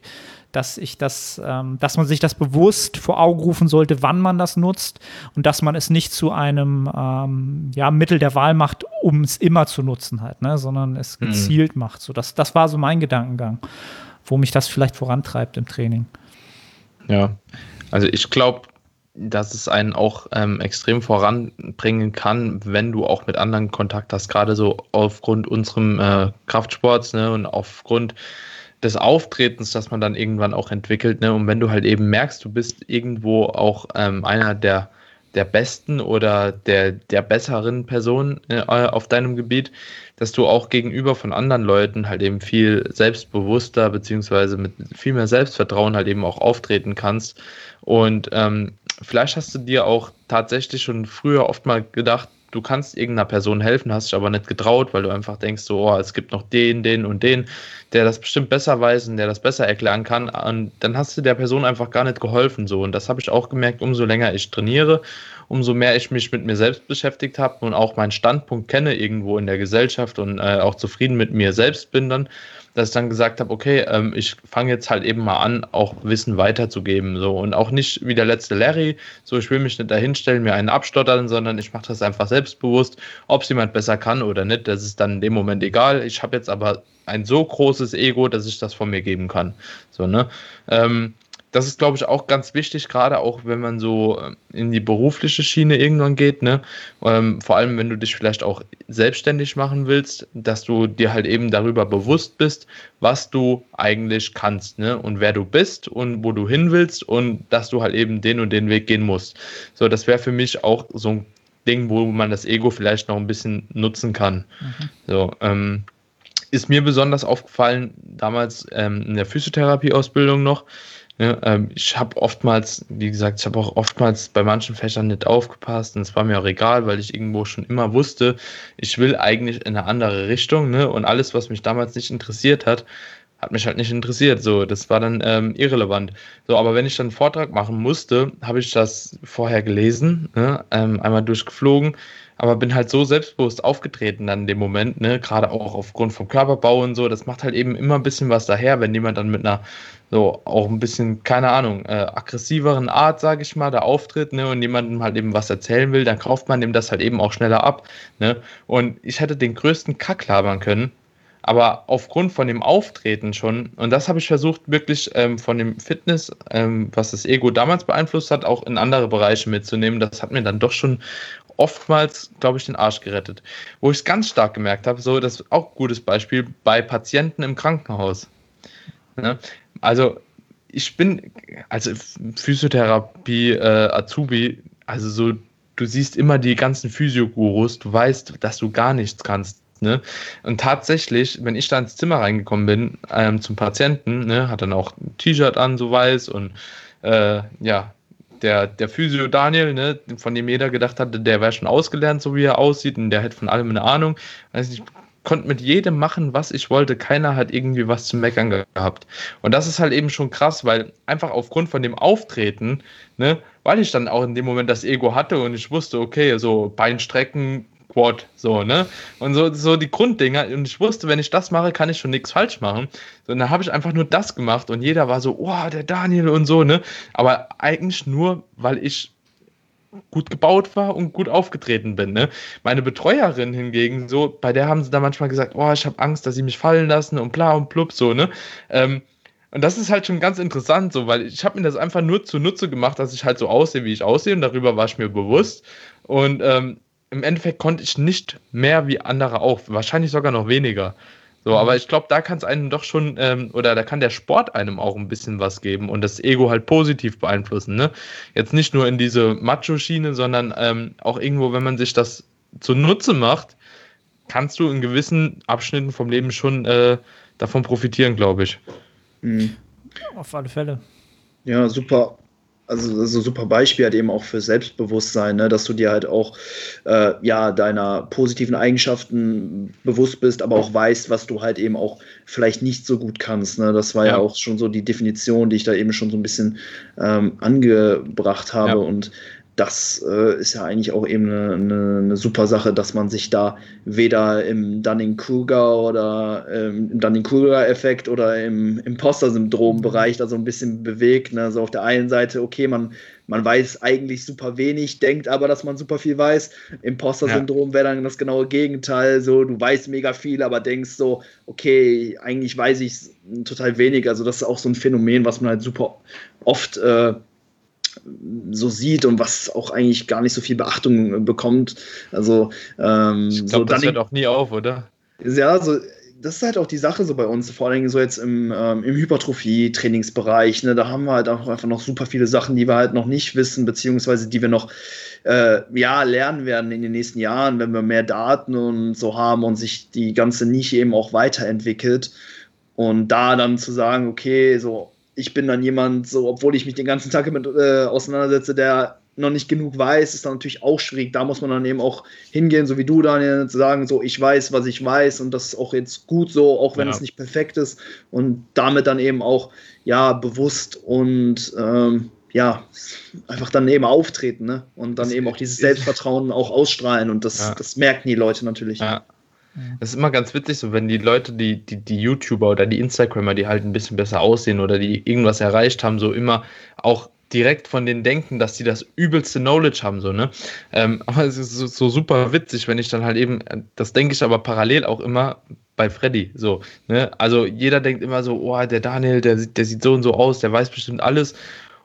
dass ich das, ähm, dass man sich das bewusst vor Augen rufen sollte, wann man das nutzt und dass man es nicht zu einem ähm, ja, Mittel der Wahl macht, um es immer zu nutzen halt, ne, sondern es mhm. gezielt mhm. macht. So, das, das war so mein Gedankengang, wo mich das vielleicht vorantreibt im Training. Ja, also ich glaube, dass es einen auch ähm, extrem voranbringen kann, wenn du auch mit anderen Kontakt hast, gerade so aufgrund unserem äh, Kraftsports ne, und aufgrund des Auftretens, das man dann irgendwann auch entwickelt. Ne? Und wenn du halt eben merkst, du bist irgendwo auch ähm, einer der, der besten oder der, der besseren Personen äh, auf deinem Gebiet, dass du auch gegenüber von anderen Leuten halt eben viel selbstbewusster beziehungsweise mit viel mehr Selbstvertrauen halt eben auch auftreten kannst. Und ähm, vielleicht hast du dir auch tatsächlich schon früher oft mal gedacht, du kannst irgendeiner Person helfen, hast dich aber nicht getraut, weil du einfach denkst, so, oh, es gibt noch den, den und den, der das bestimmt besser weiß und der das besser erklären kann. Und dann hast du der Person einfach gar nicht geholfen. So. Und das habe ich auch gemerkt, umso länger ich trainiere, umso mehr ich mich mit mir selbst beschäftigt habe und auch meinen Standpunkt kenne irgendwo in der Gesellschaft und äh, auch zufrieden mit mir selbst bin dann dass ich dann gesagt habe, okay, ähm, ich fange jetzt halt eben mal an, auch Wissen weiterzugeben. So und auch nicht wie der letzte Larry, so ich will mich nicht dahinstellen, mir einen abstottern, sondern ich mache das einfach selbstbewusst. Ob es jemand besser kann oder nicht, das ist dann in dem Moment egal. Ich habe jetzt aber ein so großes Ego, dass ich das von mir geben kann. So, ne? Ähm, das ist, glaube ich, auch ganz wichtig, gerade auch wenn man so ähm, in die berufliche Schiene irgendwann geht, ne? Ähm, vor allem, wenn du dich vielleicht auch selbstständig machen willst, dass du dir halt eben darüber bewusst bist, was du eigentlich kannst, ne? Und wer du bist und wo du hin willst und dass du halt eben den und den Weg gehen musst. So, das wäre für mich auch so ein Ding, wo man das Ego vielleicht noch ein bisschen nutzen kann. Mhm. So, ähm, ist mir besonders aufgefallen, damals ähm, in der Physiotherapie-Ausbildung noch, ja, ähm, ich habe oftmals, wie gesagt, ich habe auch oftmals bei manchen Fächern nicht aufgepasst und es war mir auch egal, weil ich irgendwo schon immer wusste, ich will eigentlich in eine andere Richtung, ne? Und alles, was mich damals nicht interessiert hat, hat mich halt nicht interessiert. So, das war dann ähm, irrelevant. So, aber wenn ich dann einen Vortrag machen musste, habe ich das vorher gelesen, ne? ähm, einmal durchgeflogen, aber bin halt so selbstbewusst aufgetreten dann in dem Moment, ne, gerade auch aufgrund vom Körperbau und so, das macht halt eben immer ein bisschen was daher, wenn jemand dann mit einer so auch ein bisschen, keine Ahnung, äh, aggressiveren Art, sage ich mal, da auftritt, ne, und jemandem halt eben was erzählen will, dann kauft man dem das halt eben auch schneller ab, ne, und ich hätte den größten Kack labern können, aber aufgrund von dem Auftreten schon, und das habe ich versucht, wirklich ähm, von dem Fitness, ähm, was das Ego damals beeinflusst hat, auch in andere Bereiche mitzunehmen, das hat mir dann doch schon oftmals, glaube ich, den Arsch gerettet. Wo ich es ganz stark gemerkt habe, so das ist auch ein gutes Beispiel bei Patienten im Krankenhaus. Ne? Also ich bin, also Physiotherapie, äh, Azubi, also so, du siehst immer die ganzen Physiogurus, du weißt, dass du gar nichts kannst. Ne? Und tatsächlich, wenn ich da ins Zimmer reingekommen bin ähm, zum Patienten, ne, hat dann auch ein T-Shirt an, so weiß und äh, ja, der, der Physio Daniel, ne, von dem jeder gedacht hatte, der wäre schon ausgelernt, so wie er aussieht, und der hätte von allem eine Ahnung. Also ich konnte mit jedem machen, was ich wollte. Keiner hat irgendwie was zu meckern gehabt. Und das ist halt eben schon krass, weil einfach aufgrund von dem Auftreten, ne, weil ich dann auch in dem Moment das Ego hatte und ich wusste, okay, so Beinstrecken, Quad, so, ne? Und so, so die Grunddinger. Und ich wusste, wenn ich das mache, kann ich schon nichts falsch machen. So, und dann habe ich einfach nur das gemacht und jeder war so, oh, der Daniel und so, ne? Aber eigentlich nur, weil ich gut gebaut war und gut aufgetreten bin. Ne? Meine Betreuerin hingegen, so, bei der haben sie da manchmal gesagt, oh, ich habe Angst, dass sie mich fallen lassen und bla und blub, so, ne? Ähm, und das ist halt schon ganz interessant, so, weil ich habe mir das einfach nur zunutze gemacht, dass ich halt so aussehe, wie ich aussehe, und darüber war ich mir bewusst. Und ähm, im Endeffekt konnte ich nicht mehr wie andere auch, wahrscheinlich sogar noch weniger. So, aber ich glaube, da kann es einem doch schon, ähm, oder da kann der Sport einem auch ein bisschen was geben und das Ego halt positiv beeinflussen. Ne? Jetzt nicht nur in diese Macho-Schiene, sondern ähm, auch irgendwo, wenn man sich das zunutze macht, kannst du in gewissen Abschnitten vom Leben schon äh, davon profitieren, glaube ich. Mhm. Auf alle Fälle. Ja, super. Also, also super Beispiel halt eben auch für Selbstbewusstsein, ne? dass du dir halt auch äh, ja deiner positiven Eigenschaften bewusst bist, aber auch weißt, was du halt eben auch vielleicht nicht so gut kannst. Ne? Das war ja. ja auch schon so die Definition, die ich da eben schon so ein bisschen ähm, angebracht habe. Ja. Und das äh, ist ja eigentlich auch eben eine, eine, eine, super Sache, dass man sich da weder im Dunning-Kruger oder ähm, im Dunning-Kruger-Effekt oder im Imposter-Syndrom-Bereich da so ein bisschen bewegt. Ne? Also auf der einen Seite, okay, man, man weiß eigentlich super wenig, denkt aber, dass man super viel weiß. Imposter-Syndrom ja. wäre dann das genaue Gegenteil. So, du weißt mega viel, aber denkst so, okay, eigentlich weiß ich total wenig. Also, das ist auch so ein Phänomen, was man halt super oft äh, so sieht und was auch eigentlich gar nicht so viel Beachtung bekommt. Also ähm, ich glaube, so das hört auch nie auf, oder? Ja, so das ist halt auch die Sache so bei uns, vor allen Dingen so jetzt im, ähm, im Hypertrophie-Trainingsbereich. Ne, da haben wir halt auch einfach noch super viele Sachen, die wir halt noch nicht wissen, beziehungsweise die wir noch äh, ja, lernen werden in den nächsten Jahren, wenn wir mehr Daten und so haben und sich die ganze Nische eben auch weiterentwickelt. Und da dann zu sagen, okay, so ich bin dann jemand, so, obwohl ich mich den ganzen Tag damit äh, auseinandersetze, der noch nicht genug weiß, ist dann natürlich auch schwierig. Da muss man dann eben auch hingehen, so wie du, Daniel, zu sagen, so, ich weiß, was ich weiß und das ist auch jetzt gut so, auch wenn ja. es nicht perfekt ist und damit dann eben auch, ja, bewusst und, ähm, ja, einfach dann eben auftreten, ne? Und dann das eben auch dieses Selbstvertrauen auch ausstrahlen und das, ja. das merken die Leute natürlich. Ja. Das ist immer ganz witzig, so wenn die Leute, die, die, die YouTuber oder die Instagrammer, die halt ein bisschen besser aussehen oder die irgendwas erreicht haben, so immer auch direkt von denen denken, dass sie das übelste Knowledge haben, so, ne? Ähm, aber es ist so, so, super witzig, wenn ich dann halt eben, das denke ich aber parallel auch immer bei Freddy, so, ne? Also jeder denkt immer so, oh, der Daniel, der, der sieht so und so aus, der weiß bestimmt alles.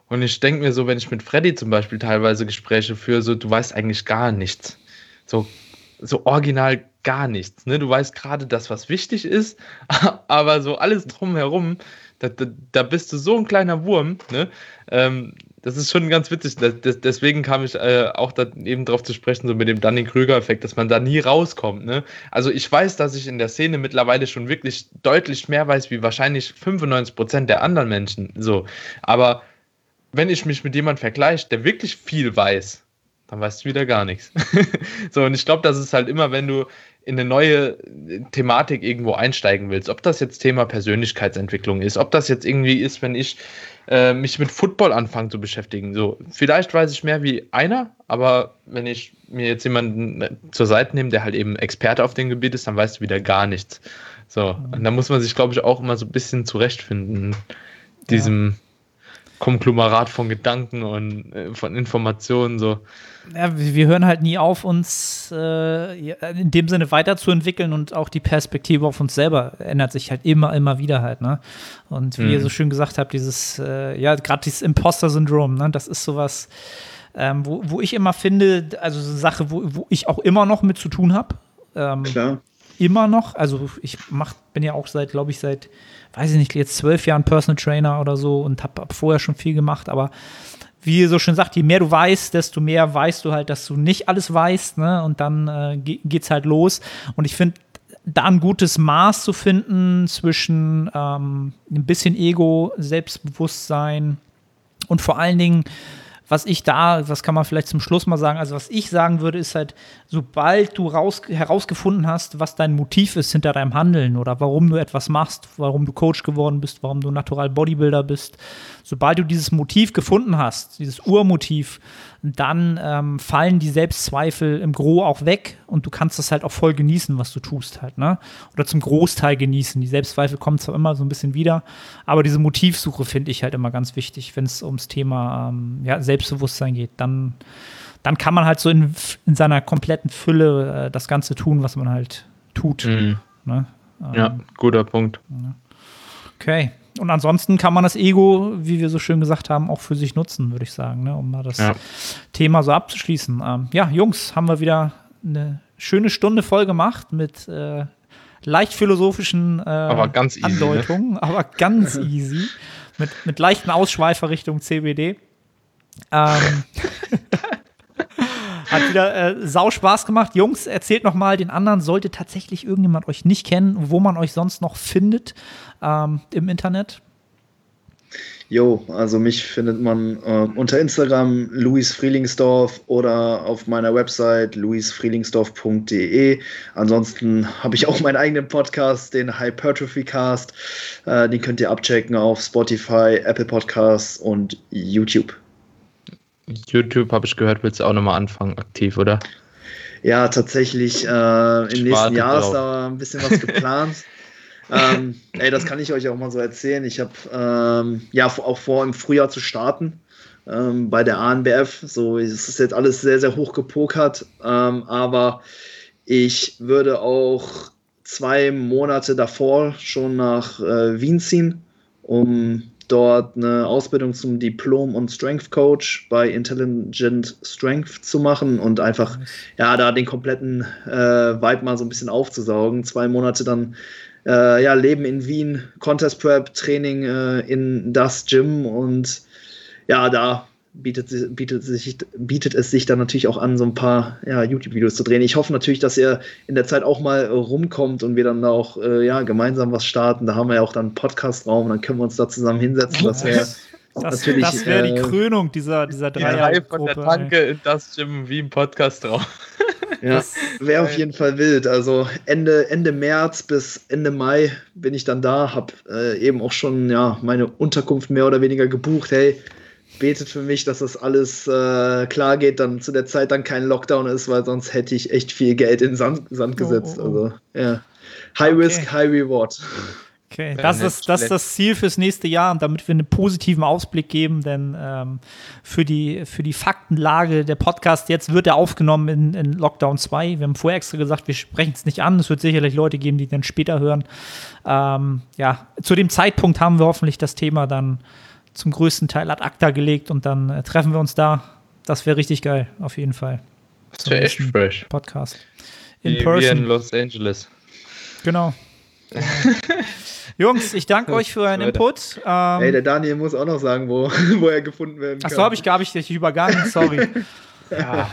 Und ich denke mir so, wenn ich mit Freddy zum Beispiel teilweise Gespräche führe, so, du weißt eigentlich gar nichts. So, so original gar nichts. Ne? Du weißt gerade das, was wichtig ist, aber so alles drumherum, da, da, da bist du so ein kleiner Wurm. Ne? Ähm, das ist schon ganz witzig. Das, deswegen kam ich äh, auch da eben drauf zu sprechen, so mit dem Dunning-Krüger-Effekt, dass man da nie rauskommt. Ne? Also ich weiß, dass ich in der Szene mittlerweile schon wirklich deutlich mehr weiß, wie wahrscheinlich 95 Prozent der anderen Menschen. So. Aber wenn ich mich mit jemandem vergleiche, der wirklich viel weiß, dann weißt du wieder gar nichts. so, und ich glaube, das ist halt immer, wenn du in eine neue Thematik irgendwo einsteigen willst, ob das jetzt Thema Persönlichkeitsentwicklung ist, ob das jetzt irgendwie ist, wenn ich äh, mich mit Football anfange zu beschäftigen. So, vielleicht weiß ich mehr wie einer, aber wenn ich mir jetzt jemanden äh, zur Seite nehme, der halt eben Experte auf dem Gebiet ist, dann weißt du wieder gar nichts. So, und da muss man sich, glaube ich, auch immer so ein bisschen zurechtfinden, diesem ja. Konglomerat von Gedanken und äh, von Informationen so ja, wir hören halt nie auf, uns äh, in dem Sinne weiterzuentwickeln und auch die Perspektive auf uns selber ändert sich halt immer, immer wieder halt. Ne? Und wie mhm. ihr so schön gesagt habt, dieses, äh, ja, gerade dieses Imposter-Syndrom, ne? das ist sowas, ähm, wo, wo ich immer finde, also so eine Sache, wo, wo ich auch immer noch mit zu tun habe. Ähm, Klar. Immer noch. Also ich mach, bin ja auch seit, glaube ich, seit, weiß ich nicht, jetzt zwölf Jahren Personal Trainer oder so und habe hab vorher schon viel gemacht, aber wie ihr so schön sagt, je mehr du weißt, desto mehr weißt du halt, dass du nicht alles weißt, ne? Und dann äh, geht's halt los. Und ich finde, da ein gutes Maß zu finden zwischen ähm, ein bisschen Ego, Selbstbewusstsein und vor allen Dingen was ich da, was kann man vielleicht zum Schluss mal sagen, also was ich sagen würde, ist halt, sobald du raus, herausgefunden hast, was dein Motiv ist hinter deinem Handeln oder warum du etwas machst, warum du Coach geworden bist, warum du Natural Bodybuilder bist, sobald du dieses Motiv gefunden hast, dieses Urmotiv, dann ähm, fallen die Selbstzweifel im Gro auch weg und du kannst das halt auch voll genießen, was du tust halt, ne? Oder zum Großteil genießen. Die Selbstzweifel kommen zwar immer so ein bisschen wieder, aber diese Motivsuche finde ich halt immer ganz wichtig, wenn es ums Thema ähm, ja, Selbstbewusstsein geht. Dann, dann kann man halt so in, in seiner kompletten Fülle äh, das Ganze tun, was man halt tut. Mhm. Ne? Ähm, ja, guter Punkt. Okay. Und ansonsten kann man das Ego, wie wir so schön gesagt haben, auch für sich nutzen, würde ich sagen, ne? um mal das ja. Thema so abzuschließen. Ähm, ja, Jungs, haben wir wieder eine schöne Stunde voll gemacht mit äh, leicht philosophischen äh, Aber easy, ne? Andeutungen, aber ganz easy. Mit, mit leichten Ausschweifer Richtung CBD. Ähm, hat wieder äh, sau Spaß gemacht. Jungs, erzählt noch mal den anderen, sollte tatsächlich irgendjemand euch nicht kennen, wo man euch sonst noch findet ähm, im Internet. Jo, also mich findet man äh, unter Instagram Luis Frielingsdorf oder auf meiner Website luisfrielingsdorf.de. Ansonsten habe ich auch meinen eigenen Podcast, den Hypertrophy Cast. Äh, den könnt ihr abchecken auf Spotify, Apple Podcasts und YouTube. YouTube habe ich gehört, willst du auch nochmal anfangen, aktiv, oder? Ja, tatsächlich äh, im nächsten Jahr ist da ein bisschen was geplant. ähm, ey, das kann ich euch auch mal so erzählen. Ich habe ähm, ja auch vor, im Frühjahr zu starten ähm, bei der ANBF. So, es ist jetzt alles sehr, sehr hoch gepokert, ähm, aber ich würde auch zwei Monate davor schon nach äh, Wien ziehen, um dort eine Ausbildung zum Diplom- und Strength Coach bei Intelligent Strength zu machen und einfach ja da den kompletten äh, Vibe mal so ein bisschen aufzusaugen. Zwei Monate dann äh, ja Leben in Wien, Contest Prep, Training äh, in das Gym und ja da bietet, bietet, sich, bietet es sich dann natürlich auch an, so ein paar ja, YouTube-Videos zu drehen. Ich hoffe natürlich, dass ihr in der Zeit auch mal äh, rumkommt und wir dann da auch äh, ja, gemeinsam was starten. Da haben wir ja auch dann einen Podcast-Raum, dann können wir uns da zusammen hinsetzen. Das wäre Das, Natürlich, das wäre die äh, Krönung dieser, dieser Die von der Dreiergruppe. Tanke in das Gym wie im Podcast drauf. ja, wär auf jeden Fall wild. Also Ende, Ende März bis Ende Mai bin ich dann da, habe äh, eben auch schon ja, meine Unterkunft mehr oder weniger gebucht. Hey, betet für mich, dass das alles äh, klar geht, dann zu der Zeit dann kein Lockdown ist, weil sonst hätte ich echt viel Geld in den Sand, Sand Oh, gesetzt. oh, oh. Also ja. High Okay. Risk, High Reward. Okay, das, nicht ist, das ist das Ziel fürs nächste Jahr und damit wir einen positiven Ausblick geben, denn ähm, für, die, für die Faktenlage der Podcast jetzt wird er aufgenommen in, in Lockdown 2. Wir haben vorher extra gesagt, wir sprechen es nicht an. Es wird sicherlich Leute geben, die dann später hören. Ähm, ja, zu dem Zeitpunkt haben wir hoffentlich das Thema dann zum größten Teil ad acta gelegt und dann äh, treffen wir uns da. Das wäre richtig geil, auf jeden Fall. Das wäre echt fresh. Podcast. In Wie, wie in person. Los Angeles. Genau. Jungs, ich danke euch für euren. Input. Ähm, Ey, der Daniel muss auch noch sagen, wo, wo er gefunden werden kann. Achso, habe ich, hab ich dich übergangen, sorry. Ja.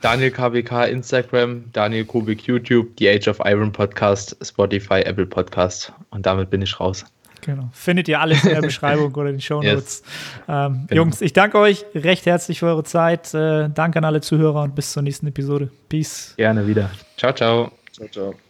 Daniel KBK Instagram, Daniel Kubik YouTube, The Age of Iron Podcast, Spotify, Apple Podcast. Und damit bin ich raus. Genau. Findet ihr alles in der Beschreibung oder in den Show Notes. Ähm, Genau. Jungs, ich danke euch recht herzlich für eure Zeit. Äh, danke an alle Zuhörer und bis zur nächsten Episode. Peace. Gerne wieder. Ciao, ciao. Ciao, ciao.